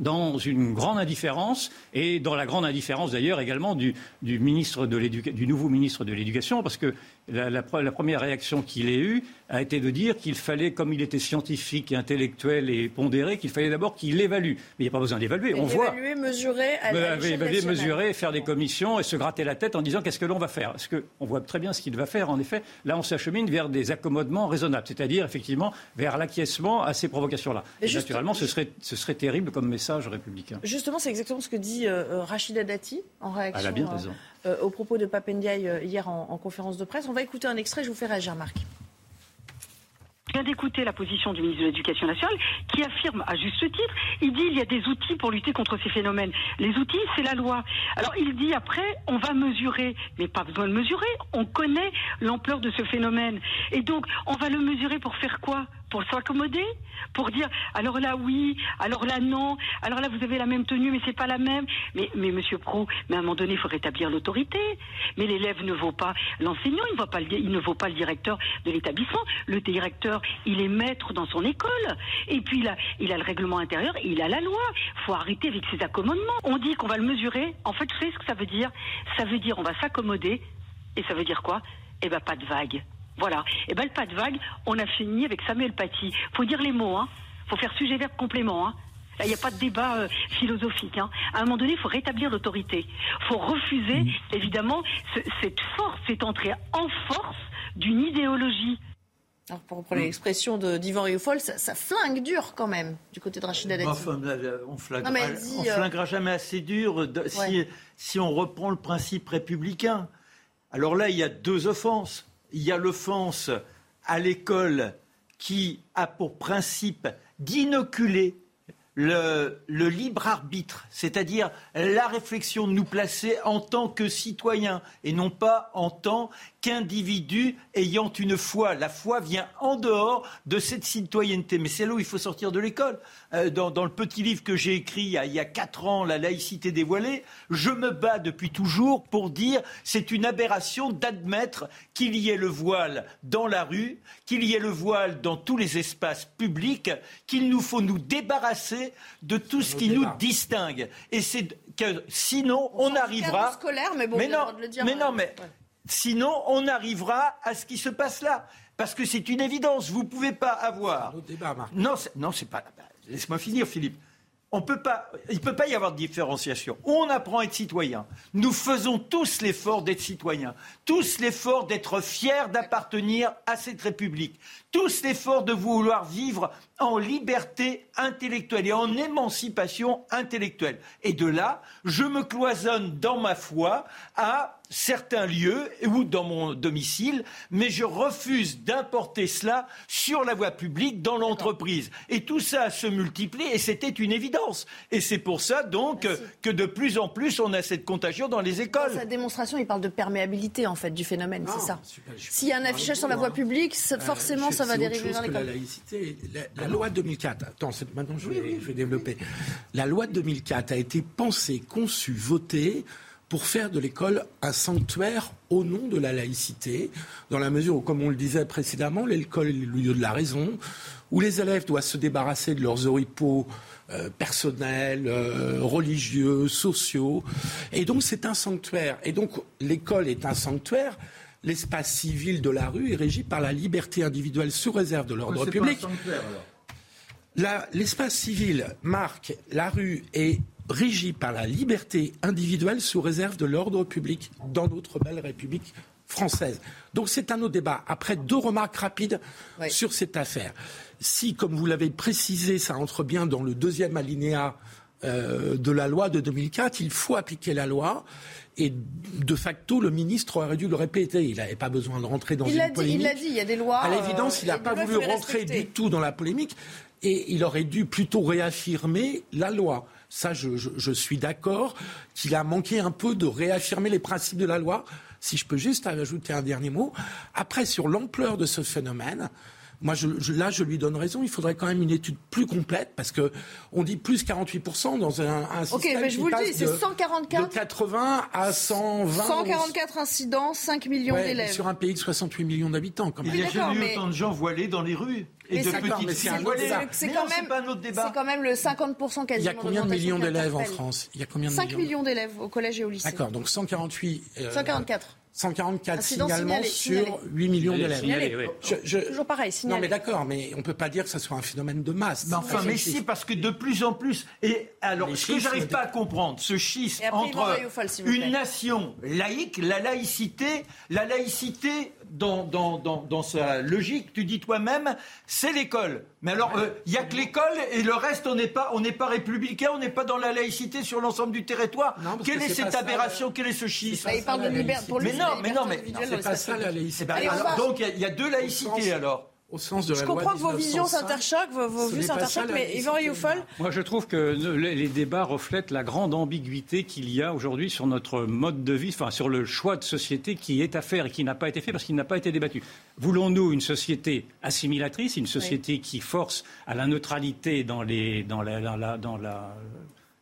dans une grande indifférence et dans la grande indifférence d'ailleurs également du, du, ministre de du nouveau ministre de l'Éducation, parce que la, première réaction qu'il ait eue a été de dire qu'il fallait, comme il était scientifique, intellectuel et pondéré, qu'il fallait d'abord qu'il évalue. Mais il n'y a pas besoin d'évaluer. On voit. Évaluer, mesurer, évaluer, mesurer, faire des commissions et se gratter la tête en disant qu'est-ce que l'on va faire. Parce qu'on voit très bien ce qu'il va faire. En effet, là, on s'achemine vers des accommodements raisonnables, c'est-à-dire effectivement vers l'acquiescement à ces provocations-là. Et, naturellement, ce serait, ce serait terrible comme message républicain. Justement, c'est exactement ce que dit euh, euh, Rachida Dati en réaction. Elle a bien raison. Euh, au propos de Papendiaï hier en, conférence de presse. On va écouter un extrait, je vous fais réagir, Marc. Je viens d'écouter la position du ministre de l'Éducation nationale qui affirme à juste titre, il dit il y a des outils pour lutter contre ces phénomènes. Les outils, c'est la loi. Alors il dit après, on va mesurer, mais pas besoin de mesurer, on connaît l'ampleur de ce phénomène. Et donc, on va le mesurer pour faire quoi? Pour s'accommoder, pour dire alors là oui, alors là non, alors là vous avez la même tenue mais c'est pas la même. Mais Monsieur Pro, mais à un moment donné il faut rétablir l'autorité. Mais l'élève ne vaut pas l'enseignant, il, il ne vaut pas le directeur de l'établissement. Le directeur il est maître dans son école. Et puis il a il a le règlement intérieur, il a la loi. Faut arrêter avec ces accommodements. On dit qu'on va le mesurer. En fait, vous savez ce que ça veut dire? Ça veut dire on va s'accommoder. Et ça veut dire quoi? Eh ben pas de vague. Voilà. Et eh ben le pas de vague, on a fini avec Samuel Paty. Faut dire les mots, hein. Faut faire sujet verbe complément, hein. Il n'y a pas de débat euh, philosophique. Hein. À un moment donné, il faut rétablir l'autorité. Il faut refuser, mmh. évidemment, cette force, cette entrée en force d'une idéologie. Alors, pour reprendre l'expression d'Yvan Rioufol, ça, ça, flingue dur quand même, du côté de Rachida Dati. Enfin, on flinguera, on euh, flinguera jamais assez dur si, si on reprend le principe républicain. Alors là, il y a deux offenses il y a l'offense à l'école qui a pour principe d'inoculer le, libre arbitre, c'est-à-dire la réflexion de nous placer en tant que citoyens et non pas en tant qu'individu ayant une foi. La foi vient en dehors de cette citoyenneté. Mais c'est là où il faut sortir de l'école. Euh, dans, le petit livre que j'ai écrit il y, a, il y, a, quatre ans, La laïcité dévoilée, je me bats depuis toujours pour dire c'est une aberration d'admettre qu'il y ait le voile dans la rue, qu'il y ait le voile dans tous les espaces publics, qu'il nous faut nous débarrasser de tout ce qui nous distingue. Et c'est que sinon on, arrivera. Scolaire, mais bon, mais non, de le dire, mais non, mais Sinon, on arrivera à ce qui se passe là. Parce que c'est une évidence. Vous ne pouvez pas avoir. Non, non, c'est pas. Laisse-moi finir, Philippe. On peut pas, il ne peut pas y avoir de différenciation. On apprend à être citoyen. Nous faisons tous l'effort d'être citoyen, tous l'effort d'être fiers d'appartenir à cette République, tous l'effort de vouloir vivre en liberté intellectuelle et en émancipation intellectuelle. Et de là, je me cloisonne dans ma foi à certains lieux ou dans mon domicile, mais je refuse d'importer cela sur la voie publique, dans l'entreprise. Et tout ça se multiplie et c'était une évidence. Et c'est pour ça donc que de plus en plus on a cette contagion dans les écoles. Dans sa démonstration, il parle de perméabilité en fait du phénomène, c'est ça. S'il y a un affichage sur la voie publique, euh, forcément ça va dériver vers l'école. La laïcité, la, loi de 2004. Attends, maintenant je vais, je vais développer. La loi de 2004 a été pensée, conçue, votée pour faire de l'école un sanctuaire au nom de la laïcité, dans la mesure où, comme on le disait précédemment, l'école est le lieu de la raison, où les élèves doivent se débarrasser de leurs oripeaux euh, personnels, euh, religieux, sociaux. Et donc c'est un sanctuaire. Et donc l'école est un sanctuaire l'espace civil de la rue est régi par la liberté individuelle sous réserve de l'ordre public. L'espace civil, Marc, la rue est régi par la liberté individuelle sous réserve de l'ordre public dans notre belle République française. Donc c'est un autre débat. Après, deux remarques rapides sur cette affaire. Si, comme vous l'avez précisé, ça entre bien dans le deuxième alinéa euh, de la loi de 2004, il faut appliquer la loi. Et de facto, le ministre aurait dû le répéter. Il n'avait pas besoin de rentrer dans il une polémique. il l'a dit, il y a des lois. À l'évidence, il n'a euh, pas voulu rentrer du tout dans la polémique. Et il aurait dû plutôt réaffirmer la loi. Ça, je, je, je suis d'accord qu'il a manqué un peu de réaffirmer les principes de la loi. Si je peux juste ajouter un dernier mot. Après, sur l'ampleur de ce phénomène, moi, je, je, là, je lui donne raison. Il faudrait quand même une étude plus complète parce que on dit plus 48% dans un, un système Ok, mais je qui vous le dis, c'est de- 144. de 80 à 120. 144 incidents, 5 millions Ouais, d'élèves. sur un pays de 68 millions d'habitants, quand même. Il n'y a jamais eu mais- autant de gens voilés dans les rues. Et Mais de petites mais c'est filles voilées. C'est quand même- quand le 50% Il y quasiment. a combien de millions d'élèves en. France? Il y a combien de 5 millions millions d'élèves au collège et au lycée. D'accord, donc 148. euh, 144. 144 Incidents signalements signalés, sur signalés. 8 millions d'élèves. Je- je- Toujours pareil, Non mais d'accord, mais on ne peut pas dire que ce soit un phénomène de masse. Mais enfin, mais si, parce que de plus en plus. Et alors, Les ce que j'arrive pas à comprendre, ce schisme entre une nation laïque, la laïcité, la laïcité dans, dans, dans, dans sa logique, tu dis toi-même, c'est l'école. Mais alors, euh, il y a que l'école et le reste, on n'est pas, on n'est pas républicain, on n'est pas dans la laïcité sur l'ensemble du territoire. Non, Quelle que est cette ça, aberration Quel est ce schisme il parle de la liberté. Pour lui, Mais non, mais non, mais c'est pas ça la laïcité. Donc, il y a- il y, a deux laïcités alors. Au sens de Je la comprends loi que vos visions 1905, s'interchoquent, vos, vues s'interchoquent, mais. Yvan Rayofol, Moi, je trouve que les débats reflètent la grande ambiguïté qu'il y a aujourd'hui sur notre mode de vie, enfin sur le choix de société qui est à faire et qui n'a pas été fait parce qu'il n'a pas été débattu. Voulons-nous une société assimilatrice, une société qui force à la neutralité dans les dans la, dans la- dans la-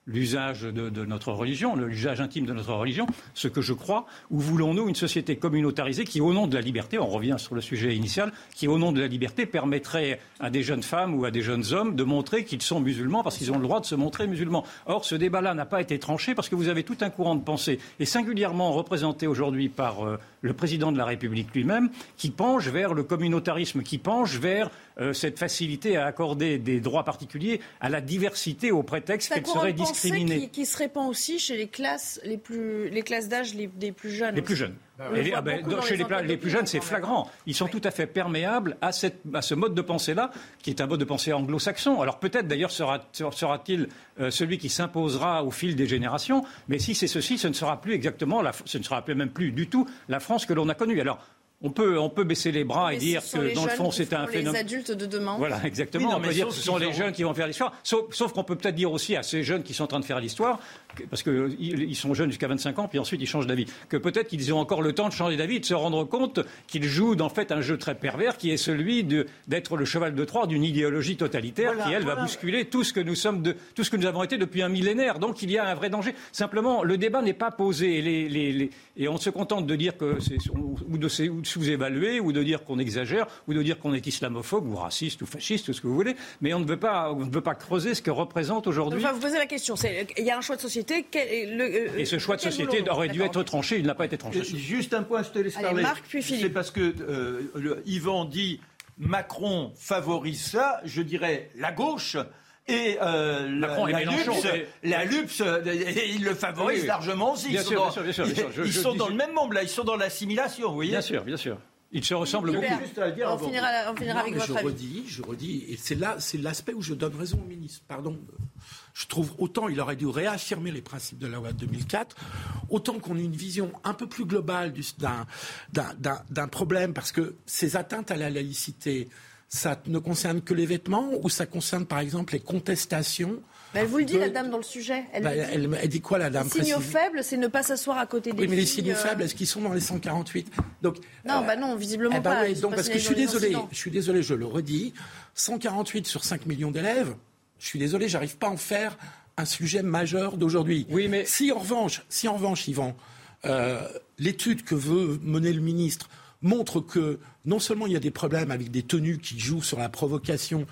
l'usage de, de notre religion, l'usage intime de notre religion, ce que je crois, ou voulons-nous une société communautarisée qui, au nom de la liberté, on revient sur le sujet initial, qui, au nom de la liberté, permettrait à des jeunes femmes ou à des jeunes hommes de montrer qu'ils sont musulmans parce qu'ils ont le droit de se montrer musulmans. Or, ce débat-là n'a pas été tranché parce que vous avez tout un courant de pensée, et singulièrement représenté aujourd'hui par euh, le président de la République lui-même, qui penche vers le communautarisme, qui penche vers euh, cette facilité à accorder des droits particuliers à la diversité au prétexte qu'elle serait de pensée discriminée. qui, qui se répand aussi chez les classes les plus les classes d'âge les, des plus jeunes. Les plus jeunes. Les- ah ben, chez les, plus jeunes, c'est flagrant. Ils sont tout à fait perméables à, cette, à ce mode de pensée-là, qui est un mode de pensée anglo-saxon. Alors peut-être d'ailleurs sera, sera-t-il euh, celui qui s'imposera au fil des générations, mais si c'est ceci, ce ne sera plus exactement, la, ce ne sera même plus du tout la France que l'on a connue. Alors on peut, on peut baisser les bras et dire que dans le fond c'est un phénomène. Les adultes de demain. Voilà, exactement. Oui, non, on peut dire que ce sont les jeunes qui vont faire l'histoire. Sauf, sauf qu'on peut peut-être dire aussi à ces jeunes qui sont en train de faire l'histoire, parce qu'ils ils sont jeunes jusqu'à 25 ans, puis ensuite ils changent d'avis, que peut-être qu'ils ont encore le temps de changer d'avis et de se rendre compte qu'ils jouent en fait un jeu très pervers qui est celui d'être le cheval de Troie d'une idéologie totalitaire Voilà, qui, elle, va bousculer tout ce que nous sommes, de, tout ce que nous avons été depuis un millénaire. Donc il y a un vrai danger. Simplement, le débat n'est pas posé et, les- les- les- et on se contente de dire que c'est ou de, ou de sous-évaluer ou de dire qu'on exagère ou de dire qu'on est islamophobe ou raciste ou fasciste, tout ce que vous voulez. Mais on ne veut pas, on ne veut pas creuser ce que représente aujourd'hui. Enfin, vous posez la question. Il y a un choix de société. Quel est le- euh, Et ce choix de société aurait dû être tranché, il n'a pas été tranché. Juste un point, je te laisse Allez, parler. Marc, puis Philippe. C'est parce que euh, le- Yvan dit Macron favorise ça, je dirais la gauche. Et euh, Macron la, et la Mélenchon, LUPS, et- la LUPS, euh, il le favorise Oui, oui. largement aussi. Bien ils sont, sûr, dans, bien sûr, bien sûr, bien sûr. Je- ils je sont dans le même monde, là, ils sont dans l'assimilation, vous voyez Bien sûr, bien sûr. Ils se ressemblent Super. beaucoup. Juste à le dire On avant. finira, on finira Non, avec votre je avis. redis, je redis, et c'est là, c'est l'aspect où je donne raison au ministre. Pardon, je trouve autant il aurait dû réaffirmer les principes de la loi de 2004, autant qu'on ait une vision un peu plus globale du- d'un, d'un, d'un- d'un problème, parce que ces atteintes à la laïcité, ça ne concerne que les vêtements ou ça concerne par exemple les contestations Mais elle vous le dit, de- la dame dans le sujet. Elle Bah, dit. elle, elle dit quoi la dame Les signaux faibles, c'est ne pas s'asseoir à côté des Oui, mais les signaux euh, faibles, est-ce qu'ils sont dans les 148 Donc, Non, euh, bah non, visiblement eh ben pas. sont donc pas parce que je suis signalés dans les désolé, je suis désolé, je le redis, 148 sur 5 millions d'élèves, je suis désolé, j'arrive pas à en faire un sujet majeur d'aujourd'hui. Oui, mais- si en revanche, si en revanche, Yvan, euh, l'étude que veut mener le ministre montre que non seulement il y a des problèmes avec des tenues qui jouent sur la provocation,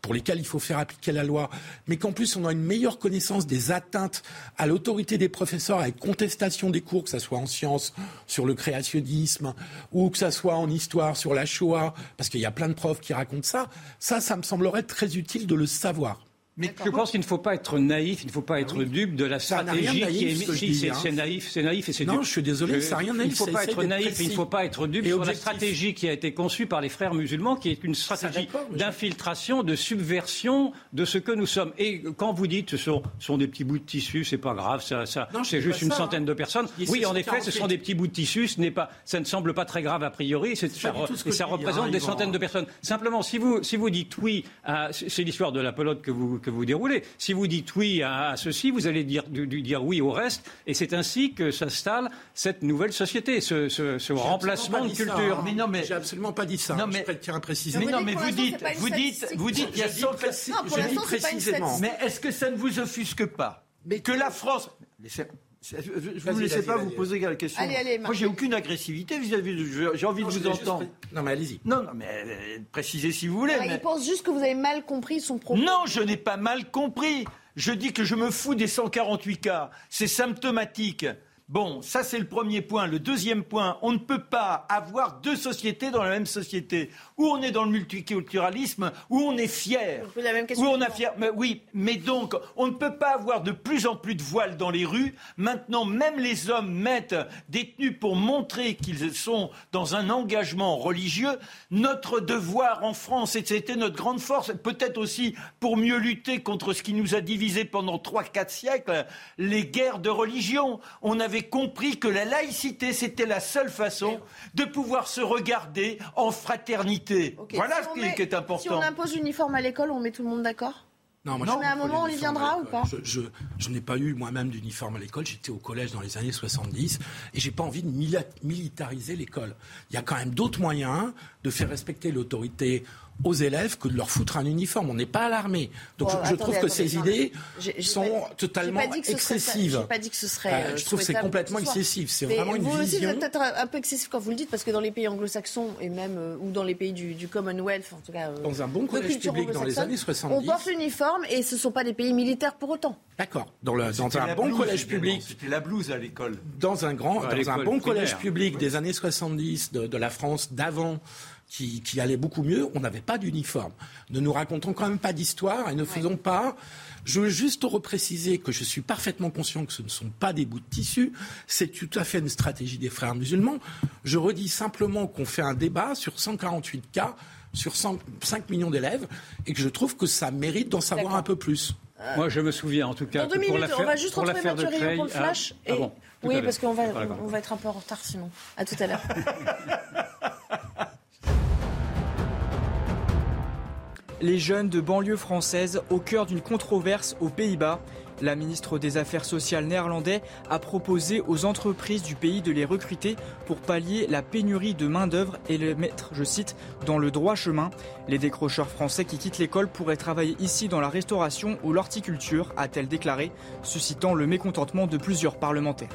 pour lesquelles il faut faire appliquer la loi, mais qu'en plus on a une meilleure connaissance des atteintes à l'autorité des professeurs avec contestation des cours, que ce soit en sciences sur le créationnisme ou que ce soit en histoire sur la Shoah, parce qu'il y a plein de profs qui racontent ça, ça, ça me semblerait très utile de le savoir. Mais je pense qu'il ne faut pas être naïf, il ne faut pas être ah dupe de la stratégie qui est. c'est naïf, c'est naïf et c'est Non, je suis désolé, c'est rien naïf. Il ne faut pas être naïf, il ne faut pas être dupe sur la stratégie qui a été conçue par les frères musulmans, qui est une stratégie d'infiltration, de subversion de ce que nous sommes. Et quand vous dites ce sont, sont des petits bouts de tissu, c'est pas grave, ça, ça c'est juste une centaine de personnes. Oui, en effet, ce sont des petits bouts de tissu, ce n'est pas, ça ne semble pas très grave a priori, et ça, représente des centaines de personnes. Simplement, si vous dites oui, c'est l'histoire de la pelote que vous que vous déroulez. Si vous dites oui à, ceci, vous allez dire, dire, oui au reste, et c'est ainsi que s'installe cette nouvelle société, ce, remplacement de culture. Hein. Mais non, mais j'ai absolument pas dit ça. Non, mais je tiens à préciser. Mais non, mais vous dites, vous dites, vous dites, il y a 100 Je dis précisément. Mais est-ce que ça ne vous offusque pas que la France je ne vous laissez pas vous poser la question. Allez, allez, Moi, j'ai aucune agressivité vis-à-vis de. J'ai envie de vous entendre. Non, mais allez-y. Non, non, mais euh, précisez si vous voulez. Il pense juste que vous avez mal compris son propos. Non, je n'ai pas mal compris. Je dis que je me fous des 148 cas. C'est symptomatique. Bon, ça c'est le premier point. Le deuxième point, on ne peut pas avoir deux sociétés dans la même société. Ou on est dans le multiculturalisme, ou on est fier. La même question. Ou on a fier. Mais oui, mais donc on ne peut pas avoir de plus en plus de voiles dans les rues. Maintenant, même les hommes mettent des tenues pour montrer qu'ils sont dans un engagement religieux. Notre devoir en France, et c'était notre grande force, peut-être aussi pour mieux lutter contre ce qui nous a divisés pendant trois, quatre siècles, les guerres de religion. On avait compris que la laïcité, c'était la seule façon de pouvoir se regarder en fraternité. Voilà ce qui, est important. Si on impose l'uniforme à l'école, on met tout le monde d'accord? Non, moi, mais à un moment, on y viendra ou pas? Je, je, n'ai pas eu moi-même d'uniforme à l'école. J'étais au collège dans les années 70 et j'ai pas envie de militariser l'école. Il y a quand même d'autres moyens de faire respecter l'autorité aux élèves que de leur foutre un uniforme. On n'est pas à l'armée. Donc je, trouve que ces idées sont totalement excessives. Je n'ai pas dit que ce serait. Euh, je trouve que c'est complètement excessif. C'est vraiment une vous vision. Vous peut-être un peu excessif quand vous le dites, parce que dans les pays anglo-saxons et même euh, ou dans les pays du, Commonwealth, en tout cas. Euh, dans un bon collège public dans les années 70. On porte l'uniforme et ce ne sont pas des pays militaires pour autant. D'accord. Dans, le, dans un bon collège public. C'était la blouse à l'école. Dans un grand, dans un bon collège public des années 70 de la France d'avant qui, allait beaucoup mieux, on n'avait pas d'uniforme. Ne nous racontons quand même pas d'histoire et ne faisons pas. Je veux juste repréciser que je suis parfaitement conscient que ce ne sont pas des bouts de tissu. C'est tout à fait une stratégie des frères musulmans. Je redis simplement qu'on fait un débat sur 148 cas sur 5 millions d'élèves et que je trouve que ça mérite d'en savoir un peu plus. Moi, je me souviens en tout cas. Dans deux minutes, on va juste pour retrouver Mathieu pour le flash. Ah, ah oui, parce qu'on va, on va être un peu en retard sinon. À tout à l'heure. Les jeunes de banlieue française au cœur d'une controverse aux Pays-Bas. La ministre des Affaires sociales néerlandais a proposé aux entreprises du pays de les recruter pour pallier la pénurie de main-d'œuvre et les mettre, je cite, dans le droit chemin. Les décrocheurs français qui quittent l'école pourraient travailler ici dans la restauration ou l'horticulture, a-t-elle déclaré, suscitant le mécontentement de plusieurs parlementaires.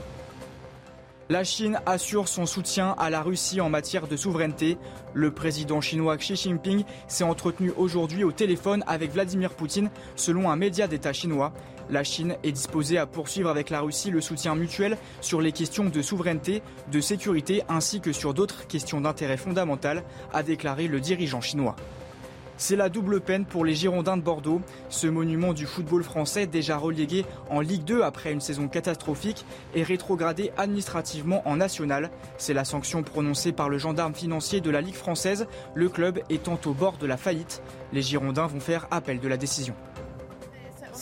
La Chine assure son soutien à la Russie en matière de souveraineté. Le président chinois Xi Jinping s'est entretenu aujourd'hui au téléphone avec Vladimir Poutine, selon un média d'État chinois. La Chine est disposée à poursuivre avec la Russie le soutien mutuel sur les questions de souveraineté, de sécurité ainsi que sur d'autres questions d'intérêt fondamental, a déclaré le dirigeant chinois. C'est la double peine pour les Girondins de Bordeaux. Ce monument du football français, déjà relégué en Ligue 2 après une saison catastrophique, est rétrogradé administrativement en national. C'est la sanction prononcée par le gendarme financier de la Ligue française, le club étant au bord de la faillite. Les Girondins vont faire appel de la décision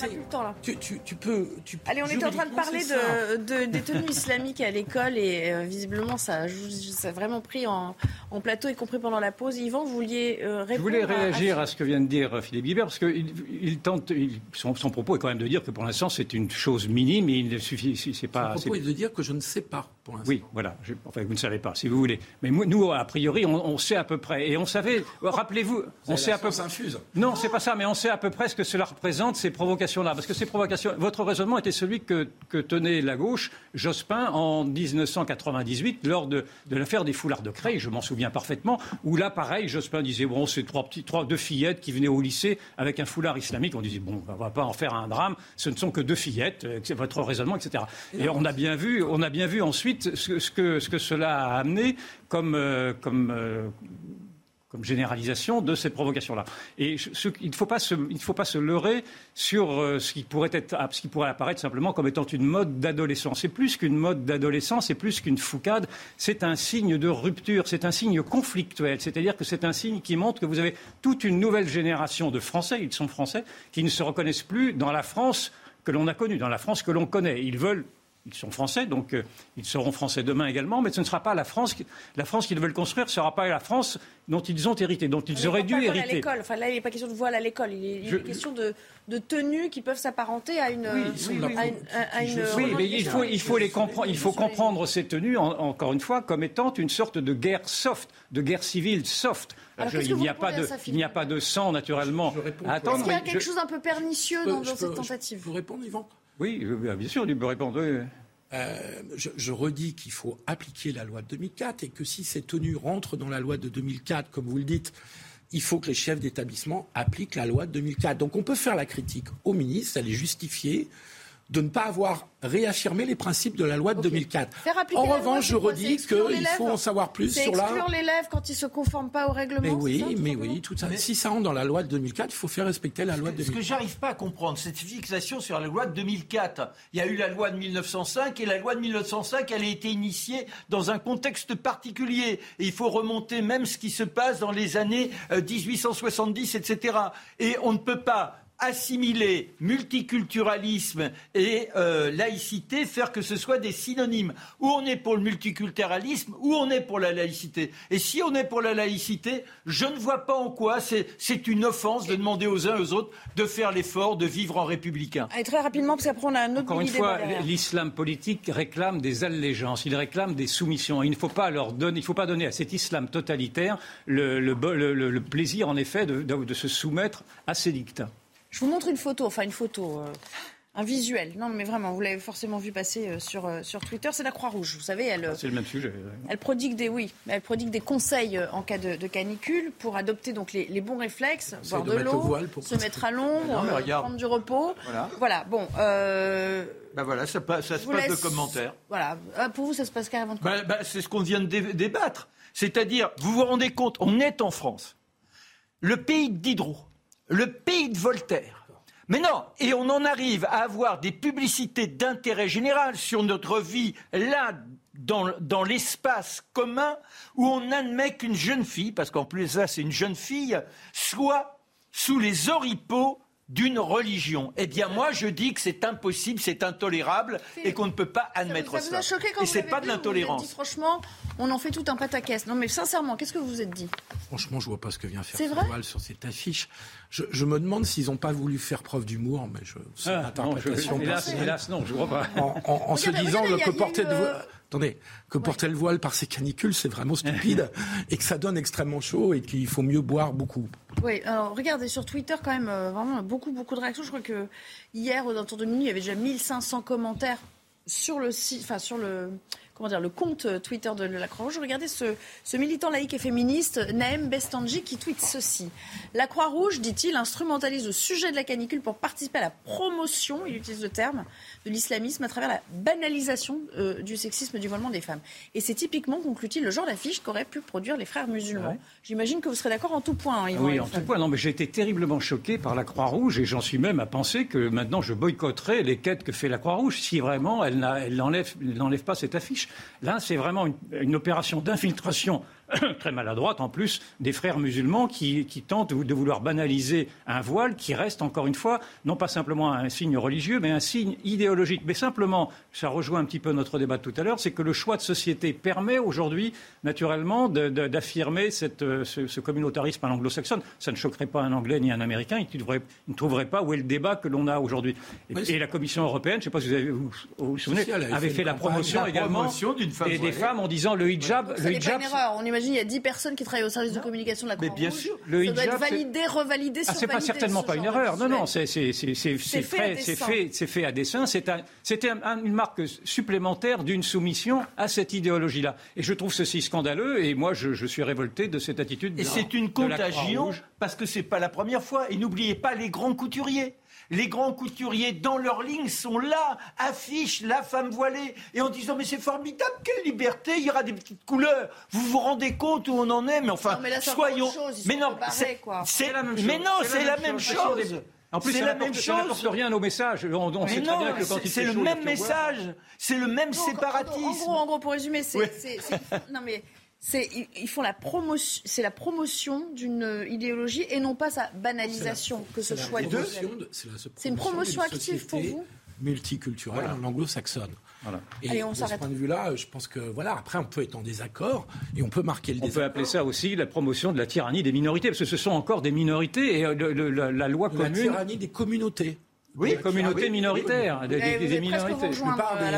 plus le temps là. Tu, peux, Allez, on était en train de parler de, des tenues islamiques à l'école et euh, visiblement ça, ça a vraiment pris en, plateau, y compris pendant la pause. Yvan, vous vouliez euh, répondre Je voulais réagir à, ce que vient de dire euh, Philippe Guibert parce que il, tente, son, propos est quand même de dire que pour l'instant c'est une chose minime et il ne suffit, c'est pas. Son propos est de dire que je ne sais pas Oui, voilà. enfin, vous ne savez pas, si vous voulez. Mais nous, a priori, on, sait à peu près. Et on savait, rappelez-vous, on sait à peu près. Non, c'est pas ça, mais on sait à peu près ce que cela représente, ces provocations-là. Parce que ces provocations. Votre raisonnement était celui que, tenait la gauche, Jospin, en 1998, lors de, l'affaire des foulards de Creil, je m'en souviens parfaitement, où là, pareil, Jospin disait bon, c'est trois, petits, trois, deux fillettes qui venaient au lycée avec un foulard islamique. On disait bon, on va pas en faire un drame, ce ne sont que deux fillettes, euh, votre raisonnement, etc. Et on a bien vu, on a bien vu ensuite ce, que, ce que, cela a amené comme, euh, euh, généralisation de cette provocation-là. Et il ne faut, pas se, leurrer sur euh, ce, qui pourrait être, ce qui pourrait apparaître simplement comme étant une mode d'adolescence. C'est plus qu'une mode d'adolescence, c'est plus qu'une foucade, c'est un signe de rupture, c'est un signe conflictuel. C'est-à-dire que c'est un signe qui montre que vous avez toute une nouvelle génération de Français, ils sont Français, qui ne se reconnaissent plus dans la France que l'on a connue, dans la France que l'on connaît. Ils veulent ils sont français, donc euh, ils seront français demain également, mais ce ne sera pas la France, la France qu'ils veulent construire, ce ne sera pas la France dont ils ont hérité, dont ils auraient dû hériter. Enfin, là, il n'est pas question de voile à l'école, il est, question de, de tenues qui peuvent s'apparenter à une. Oui, mais il faut, il faut, les comprendre, il faut comprendre ces tenues, encore une fois, comme étant une sorte de guerre soft, de guerre civile soft. il n'y a, pas de, il n'y a pas de sang, naturellement, à attendre. Est-ce qu'il y a quelque chose un peu pernicieux dans, cette tentative Vous répondre, Yvan? Oui, bien sûr, il peut répondre. Euh, je, redis qu'il faut appliquer la loi de 2004 et que si ces tenues rentrent dans la loi de 2004, comme vous le dites, il faut que les chefs d'établissement appliquent la loi de 2004. Donc on peut faire la critique au ministre, elle est justifiée de ne pas avoir réaffirmé les principes de la loi de 2004. En revanche, je redis qu'il faut en savoir plus sur la... exclure l'élève quand il ne se conforme pas au règlement Mais oui, mais oui, tout ça. Si ça rentre dans la loi de 2004, il faut faire respecter la loi de 2004. Ce que j'arrive pas à comprendre, cette fixation sur la loi de 2004. Il y a eu la loi de 1905 et la loi de 1905, elle a été initiée dans un contexte particulier. Et il faut remonter même ce qui se passe dans les années 1870, euh, etc. Et on ne peut pas assimiler multiculturalisme et euh, laïcité, faire que ce soit des synonymes. Ou on est pour le multiculturalisme, ou on est pour la laïcité. Et si on est pour la laïcité, je ne vois pas en quoi c'est une offense de demander aux uns et aux autres de faire l'effort de vivre en républicain. Allez, très rapidement, parce qu'après on a un autre Encore une fois, l'islam politique réclame des allégeances, il réclame des soumissions. Il ne faut pas leur donner, il faut pas donner à cet islam totalitaire le, le, plaisir, en effet, de, de se soumettre à ses dictats. Je vous montre une photo, enfin une photo, euh, un visuel. Non, mais vraiment, vous l'avez forcément vu passer euh, sur, euh, sur Twitter. C'est la Croix-Rouge, vous savez. Elle, ah, c'est le même sujet. Elle prodigue des, oui, elle prodigue des conseils en cas de, canicule pour adopter donc les, les bons réflexes, boire de, l'eau, se mettre à l'ombre, prendre du repos. Voilà. voilà bon. Ben voilà, ça, ça se passe de commentaires. Voilà. Pour vous, ça se passe carrément de bah, bah, C'est ce qu'on vient de débattre. C'est-à-dire, vous vous rendez compte, on est en France, le pays de Diderot le pays de Voltaire. Mais non, et on en arrive à avoir des publicités d'intérêt général sur notre vie, là, dans, l'espace commun, où on admet qu'une jeune fille, parce qu'en plus là c'est une jeune fille, soit sous les oripeaux d'une religion. Eh bien, moi, je dis que c'est impossible, c'est intolérable et qu'on ne peut pas admettre ça. ça. Vous a choqué quand et c'est pas de l'intolérance. Franchement, on en fait tout un pataquès. Non, mais sincèrement, qu'est-ce que vous vous êtes dit? Franchement, je vois pas ce que vient faire Voile sur cette affiche. Je, me demande s'ils n'ont pas voulu faire preuve d'humour, mais je. C'est ah, interprétation. hélas, non, je vois pas. En, se disant que porter de euh, attendez, que porter le voile par ces canicules, c'est vraiment stupide et que ça donne extrêmement chaud et qu'il faut mieux boire beaucoup. Oui, alors regardez sur Twitter quand même euh, vraiment beaucoup beaucoup de réactions. Je crois que hier au tour de minuit, il y avait déjà 1500 commentaires sur le site, enfin sur le comment dire, le compte Twitter de la Croix-Rouge. Regardez ce, ce, militant laïque et féministe, Naem Bestanji, qui tweet ceci. La Croix-Rouge, dit-il, instrumentalise le sujet de la canicule pour participer à la promotion, il utilise le terme, de l'islamisme à travers la banalisation euh, du sexisme et du voilement des femmes. Et c'est typiquement, conclut-il, le genre d'affiche qu'auraient pu produire les frères musulmans. J'imagine que vous serez d'accord en tout point. Hein, oui, en tout point. Non, mais j'ai été terriblement choqué par la Croix-Rouge et j'en suis même à penser que maintenant je boycotterai les quêtes que fait la Croix-Rouge si vraiment elle n'enlève pas cette affiche. Là, c'est vraiment une, opération d'infiltration très maladroite en plus des frères musulmans qui, tentent de vouloir banaliser un voile qui reste encore une fois non pas simplement un signe religieux mais un signe idéologique. Mais simplement, ça rejoint un petit peu notre débat de tout à l'heure, c'est que le choix de société permet aujourd'hui naturellement d'affirmer ce, ce, communautarisme à l'anglo-saxonne. Ça ne choquerait pas un Anglais ni un Américain, ils ne, trouveraient pas où est le débat que l'on a aujourd'hui. Et, la Commission européenne, je ne sais pas si vous avez, vous, vous, souvenez, avait, fait, la promotion également des, femmes en disant le hijab. le hijab il y a 10 personnes qui travaillent au service de communication de la Croix-Rouge. Mais bien sûr, le ça doit être validé, revalidé, ah, C'est pas certainement pas une erreur. Non, non, c'est fait, c'est fait à dessein. C'était une marque supplémentaire d'une soumission à cette idéologie-là. Et je trouve ceci scandaleux. Et moi, je, suis révolté de cette attitude. Et c'est une contagion parce que c'est pas la première fois. Et n'oubliez pas les grands couturiers. Les grands couturiers, dans leur ligne, sont là, affichent la femme voilée, et en disant mais c'est formidable, quelle liberté, il y aura des petites couleurs. Vous vous rendez compte où on en est Mais enfin, soyons. mais non, c'est la même chose. Mais non, c'est la même chose. En plus, c'est la même chose. Ça n'apporte rien au message. On, on sait très bien que quand c'est le même message, c'est le même séparatisme. En gros, en gros, pour résumer, c'est non mais c'est ils font la promotion, c'est la promotion d'une idéologie et non pas sa banalisation que ce choix de. C'est une promotion active pour vous. Multiculturelle en anglo-saxonne. Et de ce point de vue-là, je pense que voilà. Après, on peut être en désaccord et on peut marquer le. On peut appeler ça aussi la promotion de la tyrannie des minorités, parce que ce sont encore des minorités et euh, la, loi commune. La tyrannie des communautés. Oui, des communautés minoritaires, des, minorités.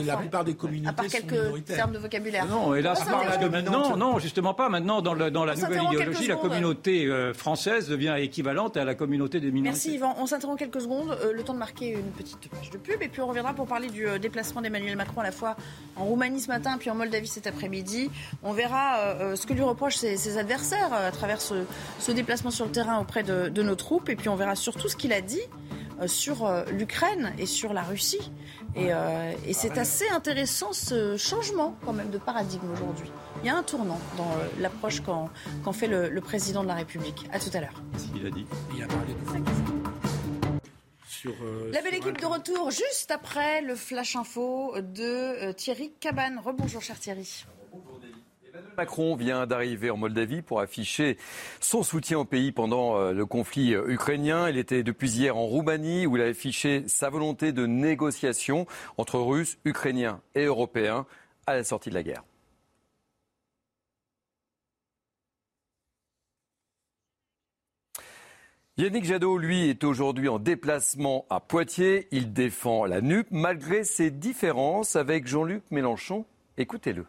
La plupart, des, communautés à part quelques termes de vocabulaire. Non, hélas, maintenant, non, justement pas. Maintenant, dans, dans la nouvelle idéologie, la communauté euh, française devient équivalente à la communauté des minorités. Merci Yvan. On s'interrompt quelques secondes, euh, le temps de marquer une petite page de pub, et puis on reviendra pour parler du euh, déplacement d'Emmanuel Macron à la fois en Roumanie ce matin, puis en Moldavie cet après-midi. On verra ce que lui reprochent ses, adversaires à travers ce, déplacement sur le terrain auprès de, de nos troupes, et puis on verra surtout ce qu'il a dit euh, sur euh, l'Ukraine et sur la Russie. Euh, et, c'est assez intéressant ce changement quand même de paradigme aujourd'hui. Il y a un tournant dans l'approche qu'en fait le, président de la République. À tout à l'heure. Il a dit? Il a parlé de sur, la belle équipe de retour juste après le flash info de Thierry Cabane. Rebonjour cher Thierry. Macron vient d'arriver en Moldavie pour afficher son soutien au pays pendant euh, le conflit euh, ukrainien. Il était depuis hier en Roumanie où il a affiché sa volonté de négociation entre Russes, Ukrainiens et Européens à la sortie de la guerre. Yannick Jadot, lui, est aujourd'hui en déplacement à Poitiers. Il défend la NUP malgré ses différences avec Jean-Luc Mélenchon. Écoutez-le.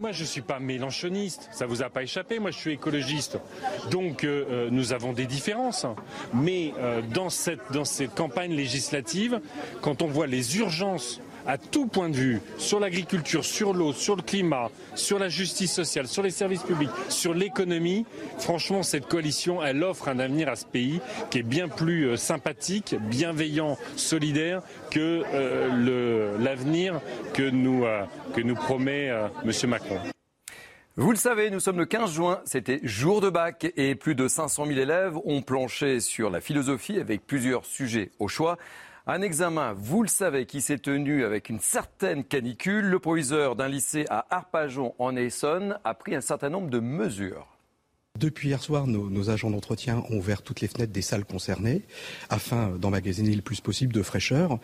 Moi, je ne suis pas mélanchoniste, ça vous a pas échappé. Moi, je suis écologiste. Donc, euh, euh, nous avons des différences. Mais euh, dans, cette, dans cette campagne législative, quand on voit les urgences à tout point de vue, sur l'agriculture, sur l'eau, sur le climat, sur la justice sociale, sur les services publics, sur l'économie, franchement, cette coalition, elle offre un avenir à ce pays qui est bien plus euh, sympathique, bienveillant, solidaire que euh, l'avenir que nous, euh, que nous promet M. Macron. Vous le savez, nous sommes le 15 juin, c'était jour de bac et plus de 500 000 élèves ont planché sur la philosophie avec plusieurs sujets au choix. Un examen, vous le savez, qui s'est tenu avec une certaine canicule. Le proviseur d'un lycée à Arpajon en Essonne a pris un certain nombre de mesures. Depuis hier soir, nos, agents d'entretien ont ouvert toutes les fenêtres des salles concernées afin d'emmagasiner le plus possible de fraîcheur.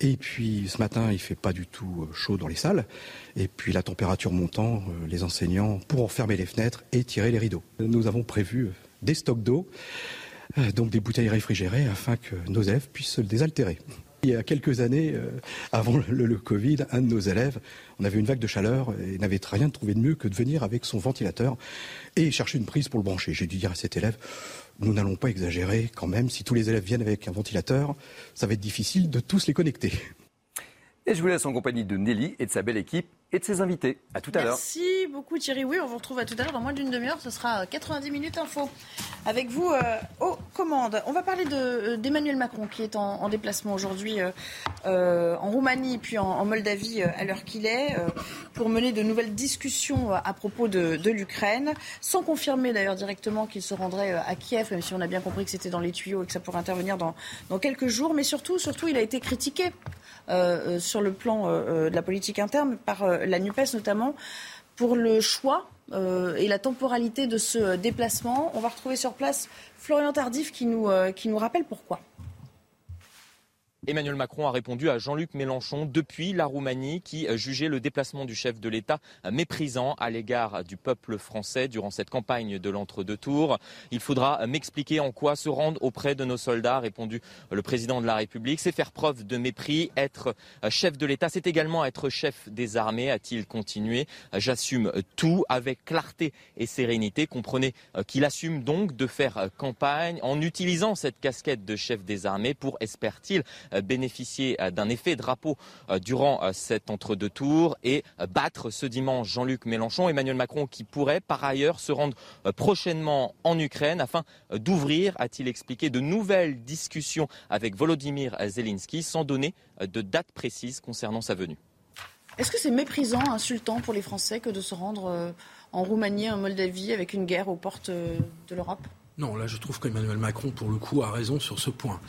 Et puis ce matin, il fait pas du tout euh, chaud dans les salles. Et puis la température montant, euh, les enseignants pourront fermer les fenêtres et tirer les rideaux. Nous avons prévu des stocks d'eau euh, donc des bouteilles réfrigérées afin que nos élèves puissent se désaltérer. Il y a quelques années, euh, avant le, Covid, un de nos élèves, on avait une vague de chaleur et n'avait rien trouvé de mieux que de venir avec son ventilateur et chercher une prise pour le brancher. J'ai dû dire à cet élève, nous n'allons pas exagérer quand même. Si tous les élèves viennent avec un ventilateur, ça va être difficile de tous les connecter. Et je vous laisse en compagnie de Nelly et de sa belle équipe et de ses invités. À tout à l'heure. Merci beaucoup Thierry. Oui, on vous retrouve à tout à l'heure dans moins d'une demi-heure. Ce sera 90 minutes info avec vous euh, aux commandes. On va parler euh, d'Emmanuel Macron qui est en, déplacement aujourd'hui euh, en Roumanie puis en, Moldavie à l'heure qu'il est pour mener de nouvelles discussions à propos de, l'Ukraine, sans confirmer d'ailleurs directement qu'il se rendrait à Kiev, même si on a bien compris que c'était dans les tuyaux et que ça pourrait intervenir dans, dans quelques jours. Mais surtout, surtout, il a été critiqué sur le plan de la politique interne par la NUPES notamment, pour le choix et la temporalité de ce déplacement. On va retrouver sur place Florian Tardif qui nous, qui nous rappelle pourquoi. Emmanuel Macron a répondu à Jean-Luc Mélenchon depuis la Roumanie qui jugeait le déplacement du chef de l'État méprisant à l'égard du peuple français durant cette campagne de l'entre-deux tours. Il faudra m'expliquer en quoi se rendre auprès de nos soldats, a répondu le président de la République. C'est faire preuve de mépris. Être chef de l'État, c'est également être chef des armées, a-t-il continué. J'assume tout avec clarté et sérénité. Comprenez qu'il assume donc de faire campagne en utilisant cette casquette de chef des armées pour, espère-t-il, euh, bénéficier euh, d'un effet drapeau euh, durant cet entre-deux tours et battre ce dimanche Jean-Luc Mélenchon, Emmanuel Macron qui pourrait par ailleurs se rendre prochainement en Ukraine afin d'ouvrir, a-t-il expliqué, de nouvelles discussions avec Volodymyr Zelensky sans donner de date précise concernant sa venue. Est-ce que c'est méprisant, insultant pour les Français que de se rendre en Roumanie, en Moldavie, avec une guerre aux portes de l'Europe? Non, là je trouve qu'Emmanuel Macron, pour le coup, a raison sur ce point.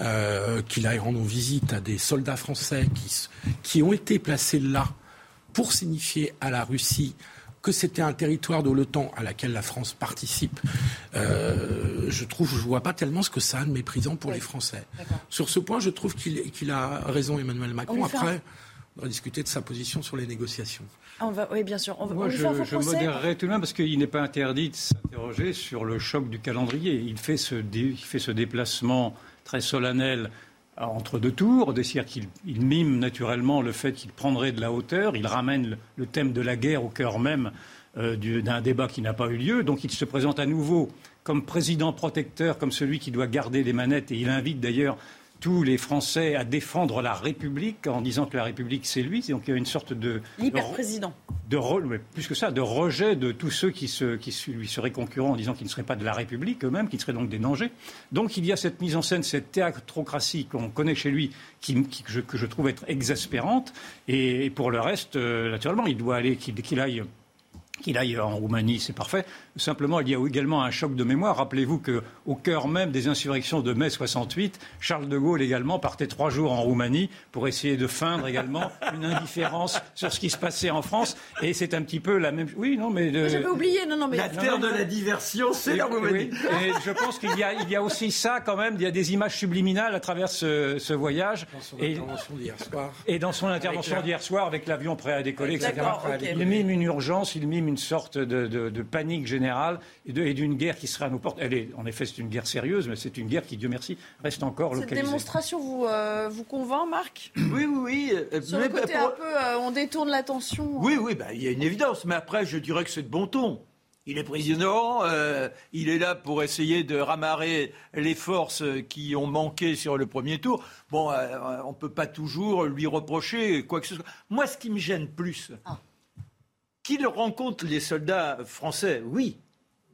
Euh, qu'il aille rendre visite à des soldats français qui, qui ont été placés là pour signifier à la Russie que c'était un territoire de l'OTAN à laquelle la France participe, euh, je trouve, je vois pas tellement ce que ça a de méprisant pour les Français. Sur ce point, je trouve qu'il a raison, Emmanuel Macron. Après, on va discuter de sa position sur les négociations. On va, oui, bien sûr. On, Moi, je, je modérerai tout de même parce qu'il n'est pas interdit de s'interroger sur le choc du calendrier. Il fait ce, il fait ce déplacement très solennel entre deux tours, c'est-à-dire qu'il mime naturellement le fait qu'il prendrait de la hauteur, il ramène le, thème de la guerre au cœur même euh, d'un débat qui n'a pas eu lieu, donc il se présente à nouveau comme président protecteur, comme celui qui doit garder les manettes, et il invite d'ailleurs tous les Français à défendre la République en disant que la République c'est lui. Donc il y a une sorte de l'hyper-président. De, mais plus que ça, de rejet de tous ceux qui, se, qui lui seraient concurrents en disant qu'ils ne seraient pas de la République eux-mêmes, qui seraient donc des dangers. Donc il y a cette mise en scène, cette théâtrocratie qu'on connaît chez lui, qui, que, je, trouve être exaspérante. Et, pour le reste, euh, naturellement, il doit aller, qu'il aille qu'il aille en Roumanie, c'est parfait. Simplement, il y a également un choc de mémoire. Rappelez-vous qu'au cœur même des insurrections de mai 68, Charles de Gaulle également partait trois jours en Roumanie pour essayer de feindre également une indifférence sur ce qui se passait en France. Et c'est un petit peu la même. Oui, non, mais. De... J'avais oublié, non, non, mais. La terre de la diversion, c'est la Roumanie. Et je pense qu'il y, a, il y a aussi ça quand même. Il y a des images subliminales à travers ce, voyage. Dans son et, intervention d'hier soir. Et dans son intervention d'hier soir avec l'avion prêt à décoller, etc. Il mime une urgence, il mime une sorte de, panique générale et d'une guerre qui sera à nos portes. Elle est, en effet, c'est une guerre sérieuse, mais c'est une guerre qui, Dieu merci, reste encore localisée. Cette démonstration vous, euh, vous convainc, Marc Oui, oui, oui. Euh, Sur le côté un peu, euh, on détourne l'attention. Oui, oui, bah, il y a une évidence. Mais après, je dirais que c'est de bon ton. Il est président, il est là pour essayer de ramarrer les forces qui ont manqué sur le premier tour. Bon, on ne peut pas toujours lui reprocher quoi que ce soit. Moi, ce qui me gêne plus, ah. Qu'il rencontre les soldats français, oui.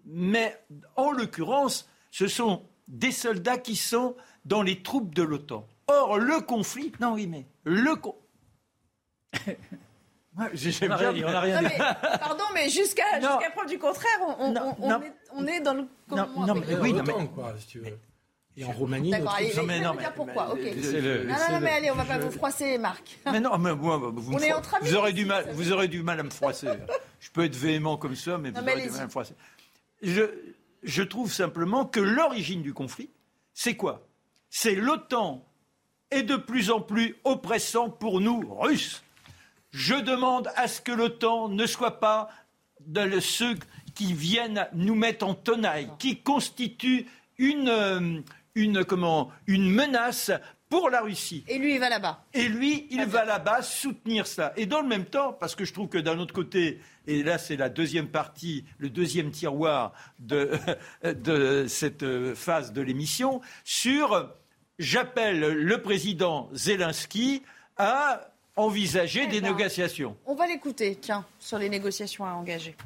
Mais en l'occurrence, ce sont des soldats qui sont dans les troupes de l'OTAN. Or, le conflit. Non, oui, mais le. Rien dit. On a rien dit. pardon, mais jusqu'à preuve du contraire, on, on, est, dans le. Non, non, mais, oui, non, mais, quoi, si tu veux. Et en Roumanie, D'accord, non, mais, non, mais, pourquoi. ok. Le, non, non, mais allez, on va pas vous froisser, Marc. Mais non, mais moi, vous, on est entre amis, vous aurez du mal, vous aurez du mal à me froisser. je peux être véhément comme ça, mais vous aurez du mal à me froisser. Je, je trouve simplement que l'origine du conflit, c'est quoi? C'est l'OTAN est de plus en plus oppressant pour nous, Russes. Je demande à ce que l'OTAN ne soit pas de ceux qui viennent nous mettre en tenaille, qui constituent une, euh, une, comment, une menace pour la Russie. Et lui, il va là-bas. Et lui, il va là-bas soutenir ça. Et dans le même temps, parce que je trouve que d'un autre côté, et là c'est la deuxième partie, le deuxième tiroir de, de cette phase de l'émission, sur j'appelle le président Zelensky à envisager des eh ben, négociations. On va l'écouter, tiens, sur les négociations à engager.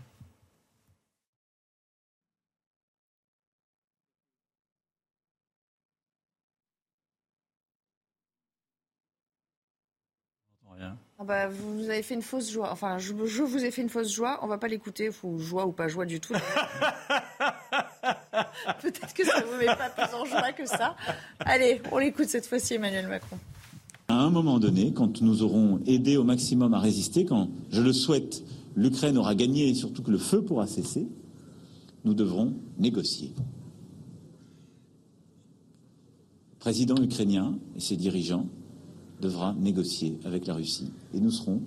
Ah bah, vous avez fait une fausse joie. Enfin, je, vous ai fait une fausse joie. On va pas l'écouter. Faut joie ou pas joie du tout. Peut-être que ça vous met pas plus en joie que ça. Allez, on l'écoute cette fois-ci, Emmanuel Macron. À un moment donné, quand nous aurons aidé au maximum à résister, quand je le souhaite, l'Ukraine aura gagné et surtout que le feu pourra cesser, nous devrons négocier. Le président ukrainien et ses dirigeants devra négocier avec la Russie. Et nous serons,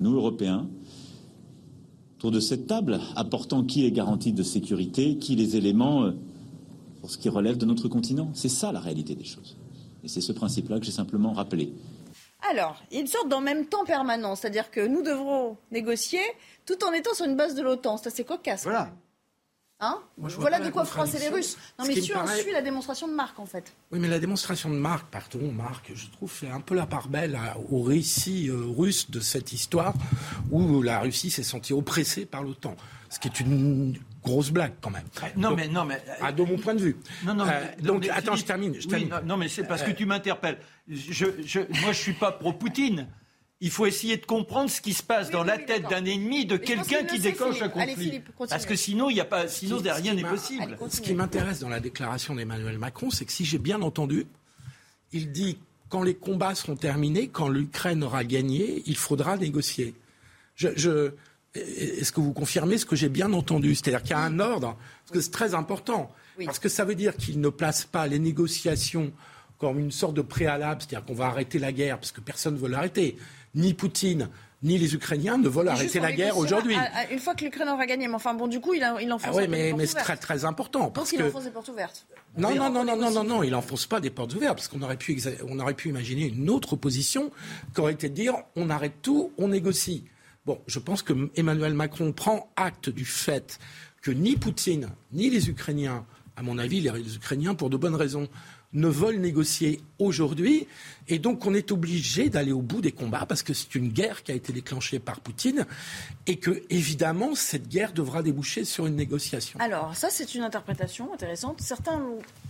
nous Européens, autour de cette table, apportant qui est garantie de sécurité, qui les éléments euh, pour ce qui relève de notre continent. C'est ça la réalité des choses. Et c'est ce principe-là que j'ai simplement rappelé. Alors, il y a une sorte d'en même temps permanent, c'est-à-dire que nous devrons négocier tout en étant sur une base de l'OTAN. C'est assez cocasse. Voilà. Hein voilà de quoi froisser les Russes. Non, mais si on suit la démonstration de Marc, en fait. Oui, mais la démonstration de Marc, pardon, Marc, je trouve, fait un peu la part belle au récit euh, russe de cette histoire où la Russie s'est sentie oppressée par l'OTAN. Ce qui est une grosse blague quand même. Non, mais non, mais à de mon point de vue. Non, non. Euh, donc, attends, je termine. Je termine. non, mais c'est parce que tu m'interpelles. Je, je, moi, je suis pas pro Poutine il faut essayer de comprendre ce qui se passe dans la tête d'un ennemi, de quelqu'un qui déclenche un conflit. Parce que sinon, il y a pas, sinon rien n'est possible. Ce qui m'intéresse dans la déclaration d'Emmanuel Macron, c'est que si j'ai bien entendu, il dit quand les combats seront terminés, quand l'Ukraine aura gagné, il faudra négocier. Je, est-ce que vous confirmez ce que j'ai bien entendu? C'est-à-dire qu'il y a un ordre, parce que c'est très important, parce que ça veut dire qu'il ne place pas les négociations comme une sorte de préalable, c'est-à-dire qu'on va arrêter la guerre, parce que personne ne veut l'arrêter ni Poutine, ni les Ukrainiens ne veulent arrêter la guerre aujourd'hui. Une fois que l'Ukraine aura gagné, mais enfin bon, du coup, il, il enfonce ah ouais, mais, mais c'est très très important. Parce Donc il enfonce des portes ouvertes. Non, non, non, non, non, non, non, il enfonce pas des portes ouvertes, parce qu'on aurait pu, on aurait pu imaginer une autre position qui aurait été de dire on arrête tout, on négocie. Bon, je pense que Emmanuel Macron prend acte du fait que ni Poutine, ni les Ukrainiens, à mon avis, les Ukrainiens, pour de bonnes raisons, ne veulent négocier aujourd'hui. Et donc, on est obligé d'aller au bout des combats parce que c'est une guerre qui a été déclenchée par Poutine et que, évidemment, cette guerre devra déboucher sur une négociation. Alors, ça, c'est une interprétation intéressante. Certains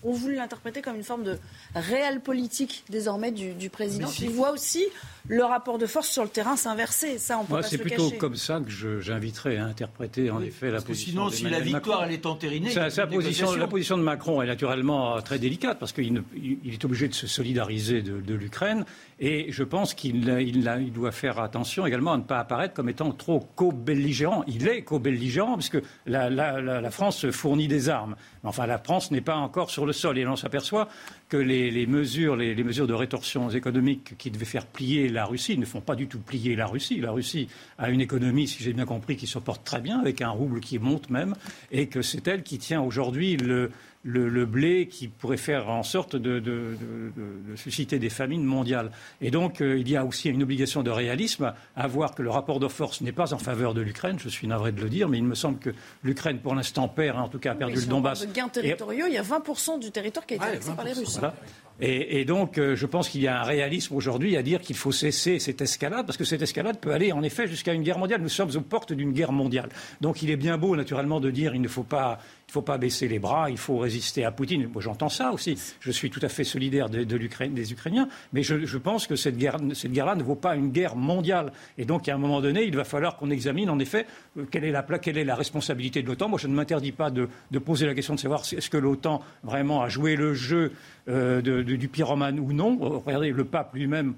ont voulu l'interpréter comme une forme de réelle politique désormais du, président qui voit aussi le rapport de force sur le terrain s'inverser. Ça, on peut Moi, c'est plutôt comme ça que j'inviterais à interpréter en effet la position. Sinon, si la victoire elle est entérinée, sa, position, la position de Macron est naturellement très délicate parce qu'il est obligé de se solidariser de, de Et je pense qu'il il, doit faire attention également à ne pas apparaître comme étant trop co-belligérant. Il est co-belligérant puisque la, la, France fournit des armes. Enfin, la France n'est pas encore sur le sol. Et l'on s'aperçoit que les, mesures, les, mesures de rétorsion économique qui devaient faire plier la Russie ne font pas du tout plier la Russie. La Russie a une économie, si j'ai bien compris, qui se porte très bien, avec un rouble qui monte même, et que c'est elle qui tient aujourd'hui le, le, blé qui pourrait faire en sorte de, susciter des famines mondiales. Et donc, euh, il y a aussi une obligation de réalisme à voir que le rapport de force n'est pas en faveur de l'Ukraine. Je suis navré de le dire, mais il me semble que l'Ukraine, pour l'instant, perd, en tout cas, a perdu le Donbass. De gains territoriaux, il y a 20% du territoire qui a été annexé par les Russes. Et, donc, euh, je pense qu'il y a un réalisme aujourd'hui à dire qu'il faut cesser cette escalade, parce que cette escalade peut aller en effet jusqu'à une guerre mondiale. Nous sommes aux portes d'une guerre mondiale. Donc, il est bien beau, naturellement, de dire qu'il ne faut pas il ne faut pas baisser les bras, il faut résister à Poutine. Moi, j'entends ça aussi. Je suis tout à fait solidaire de, des Ukrainiens, mais je, pense que cette guerre, cette guerre-là ne vaut pas une guerre mondiale. Et donc, à un moment donné, il va falloir qu'on examine, en effet, euh, quelle est la, quelle est la responsabilité de l'OTAN. Moi, je ne m'interdis pas de, poser la question de savoir est-ce que l'OTAN vraiment a joué le jeu euh, du pyromane ou non. Regardez, le pape lui-même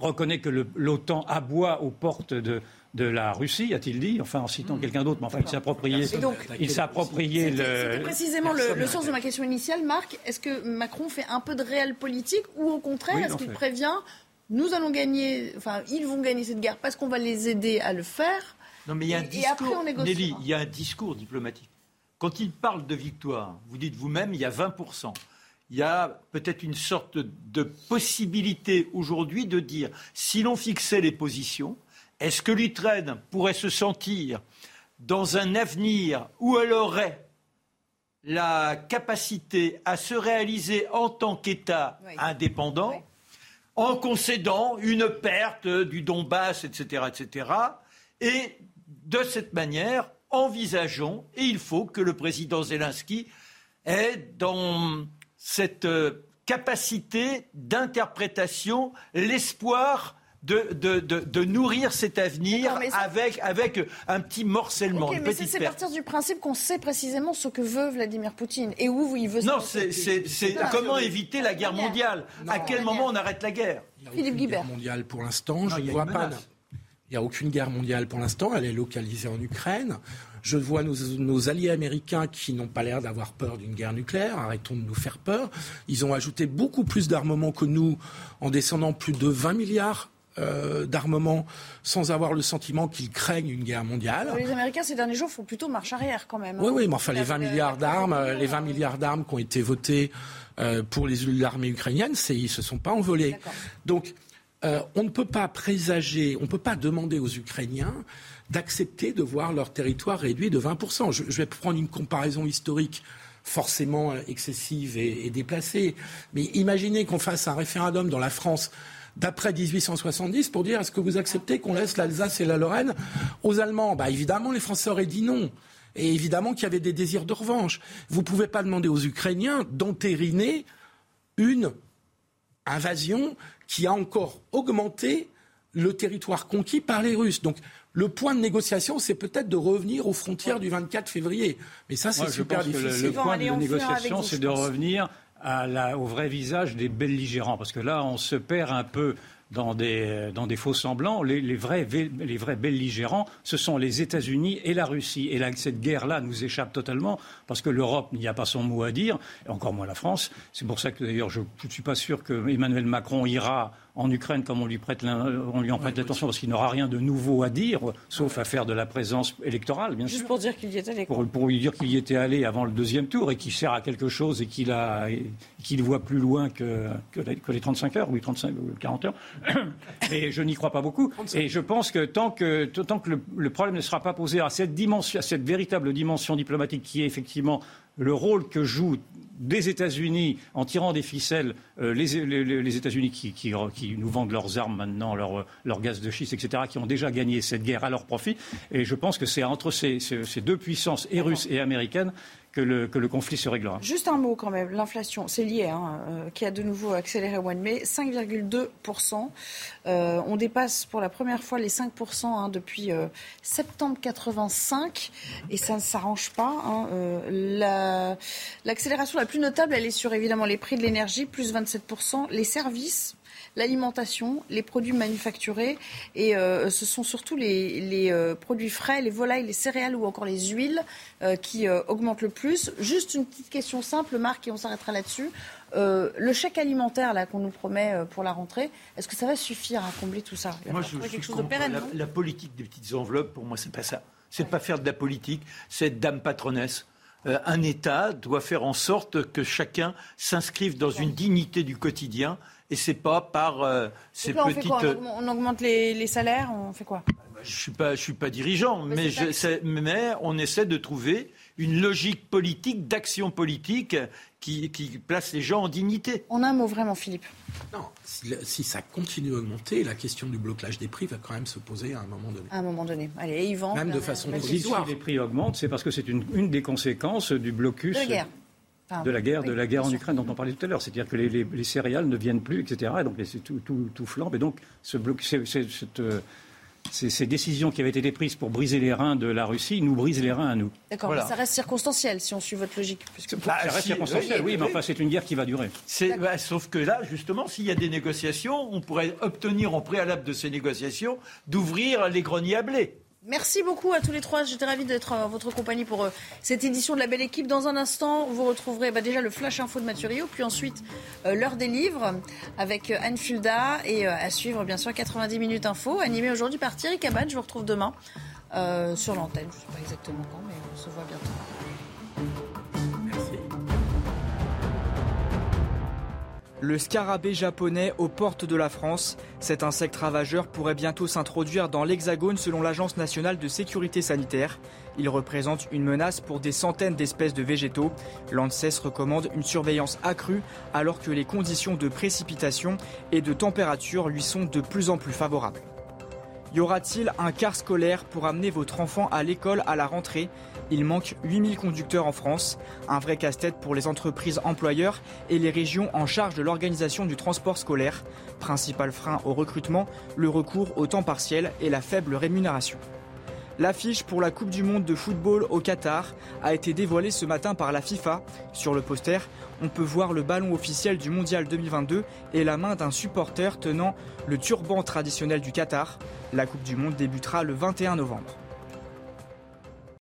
reconnaît que l'OTAN aboie aux portes de, de la Russie, a-t-il dit, enfin en citant hmm. quelqu'un d'autre, mais enfin il s'appropriait, il s'appropriait le. précisément le, sens de ma question initiale, Marc. Est-ce que Macron fait un peu de réel politique ou au contraire, est-ce qu'il prévient nous allons gagner, enfin ils vont gagner cette guerre parce qu'on va les aider à le faire. Non mais il y a un discours, Nelly, il y a un discours diplomatique. Quand il parle de victoire, vous dites vous-même, il y a 20 il y a peut-être une sorte de possibilité aujourd'hui de dire si l'on fixait les positions, est-ce que l'Ukraine pourrait se sentir dans un avenir où elle aurait la capacité à se réaliser en tant qu'État indépendant, en concédant une perte du Donbass, etc., etc., et de cette manière, envisageons, et il faut que le président Zelensky ait dans cette euh, capacité d'interprétation l'espoir de, nourrir cet avenir avec, avec un petit morcellement. mais c'est partir du principe qu'on sait précisément ce que veut Vladimir Poutine et où il veut. Non, c'est comment éviter la guerre mondiale. à quel moment on arrête la guerre Philippe Guibert. mondiale pour l'instant, je ne vois pas. Il n'y a aucune guerre mondiale pour l'instant, elle est localisée en Ukraine. Je vois nos, alliés américains qui n'ont pas l'air d'avoir peur d'une guerre nucléaire. Arrêtons de nous faire peur. Ils ont ajouté beaucoup plus d'armement que nous en descendant plus de 20 milliards euh, d'armement sans avoir le sentiment qu'ils craignent une guerre mondiale. Les Américains ces derniers jours font plutôt marche arrière quand même. Hein. Oui, oui, mais enfin les 20 milliards d'armes, les 20 milliards d'armes qui ont été votés euh, pour l'armée ukrainienne, ils se sont pas envolés. Donc euh, on ne peut pas présager, on ne peut pas demander aux Ukrainiens d'accepter de voir leur territoire réduit de 20%. Je, vais prendre une comparaison historique forcément excessive et déplacée, mais imaginez qu'on fasse un référendum dans la France d'après 1870 pour dire est-ce que vous acceptez qu'on laisse l'Alsace et la Lorraine aux Allemands? Bah, Évidemment, les Français auraient dit non. Et évidemment qu'il y avait des désirs de revanche. Vous ne pouvez pas demander aux Ukrainiens d'entériner une invasion qui a encore augmenté le territoire conquis par les Russes. Donc le point de négociation, c'est peut-être de revenir aux frontières du 24 février. Mais ça, c'est super difficile. le, point de négociation, c'est de revenir au vrai visage des belligérants. Parce que là, on se perd un peu dans des, dans des faux semblants. Les, vrais, les vrais belligérants, ce sont les États-Unis et la Russie. Et là, cette guerre-là nous échappe totalement parce que l'Europe n'y a pas son mot à dire, et encore moins la France. C'est pour ça que d'ailleurs, je ne suis pas sûr que Emmanuel Macron ira en Ukraine comme on lui, prête on lui en prête l'attention parce qu'il n'aura rien de nouveau à dire, sauf à faire de la présence électorale, bien sûr. Juste pour dire qu'il y était allé. Pour, lui dire qu'il y était allé avant le deuxième tour et qu'il sert à quelque chose et qu'il voit plus loin que, que, les, 35 heures, oui, 35 ou 40 heures. Et je n'y crois pas beaucoup. Et je pense que tant que, tant que le, le problème ne sera pas posé à cette dimension, à cette véritable dimension diplomatique qui est effectivement le rôle que joue des États-Unis en tirant des ficelles euh, les, États-Unis qui, nous vendent leurs armes maintenant, leur, gaz de schiste, etc., qui ont déjà gagné cette guerre à leur profit. Et je pense que c'est entre ces, ces deux puissances, et russes et américaines, que le, conflit se réglera. Juste un mot quand même, l'inflation, c'est lié, hein, euh, qui a de nouveau accéléré au mois de mai, 5,2%. Euh, on dépasse pour la première fois les 5% hein, depuis euh, septembre 85 et ça ne s'arrange pas. Hein, l'accélération la, plus notable, elle est sur évidemment les prix de l'énergie, plus 27%, les services, l'alimentation, les produits manufacturés et euh, ce sont surtout les, euh, produits frais, les volailles, les céréales ou encore les huiles euh, qui augmentent le plus. Juste une petite question simple, Marc, et on s'arrêtera là-dessus. le chèque alimentaire là qu'on nous promet pour la rentrée, est-ce que ça va suffire à combler tout ça? Moi, je, quelque chose de pérenne, la, politique des petites enveloppes, pour moi, c'est pas ça. C'est pas faire de la politique, c'est être dame patronesse un État doit faire en sorte que chacun s'inscrive dans une dignité du quotidien et c'est pas par euh, ces petites. on, augmente, les, salaires, on fait quoi Je suis pas, je suis pas dirigeant, mais, mais, on essaie de trouver une logique politique, d'action politique qui, place les gens en dignité. En un mot, vraiment, Philippe. Non, si, ça continue à augmenter, la question du blocage des prix va quand même se poser à un moment donné. À un moment donné. Allez, Yvan. Même de façon provisoire. Si les prix augmentent, c'est parce que c'est une, une, des conséquences du blocus. De la guerre de la guerre, de la guerre en Ukraine dont on parlait tout à l'heure. C'est-à-dire que les, céréales ne viennent plus, etc. Et donc c'est tout, tout, flambe. Et donc ce bloc, euh, ces, décisions qui avaient été prises pour briser les reins de la Russie nous brisent les reins à nous. D'accord, mais ça reste circonstanciel si on suit votre logique. Bah, ça reste circonstanciel, oui, mais enfin c'est une guerre qui va durer. Bah, sauf que là, justement, s'il y a des négociations, on pourrait obtenir en préalable de ces négociations d'ouvrir les greniers à blé. Merci beaucoup à tous les trois. J'étais ravie d'être à votre compagnie pour euh, cette édition de la Belle Équipe. Dans un instant, vous retrouverez bah, déjà le Flash Info de Mathurio, puis ensuite euh, l'heure des livres avec euh, Anne Fulda et à suivre bien sûr 90 minutes info, animé aujourd'hui par Thierry Cabane. Je vous retrouve demain sur l'antenne. Je ne sais pas exactement quand, mais on se voit bientôt. Le scarabée japonais aux portes de la France. Cet insecte ravageur pourrait bientôt s'introduire dans l'Hexagone selon l'Agence nationale de sécurité sanitaire. Il représente une menace pour des centaines d'espèces de végétaux. L'ANSES recommande une surveillance accrue alors que les conditions de précipitation et de température lui sont de plus en plus favorables. Y aura-t-il un car scolaire pour amener votre enfant à l'école à la rentrée? Il manque 8000 conducteurs en France, un vrai casse-tête pour les entreprises employeurs et les régions en charge de l'organisation du transport scolaire. Principal frein au recrutement, le recours au temps partiel et la faible rémunération. L'affiche pour la Coupe du Monde de football au Qatar a été dévoilée ce matin par la FIFA. Sur le poster, on peut voir le ballon officiel du Mondial 2022 et la main d'un supporter tenant le turban traditionnel du Qatar. La Coupe du Monde débutera le 21 novembre.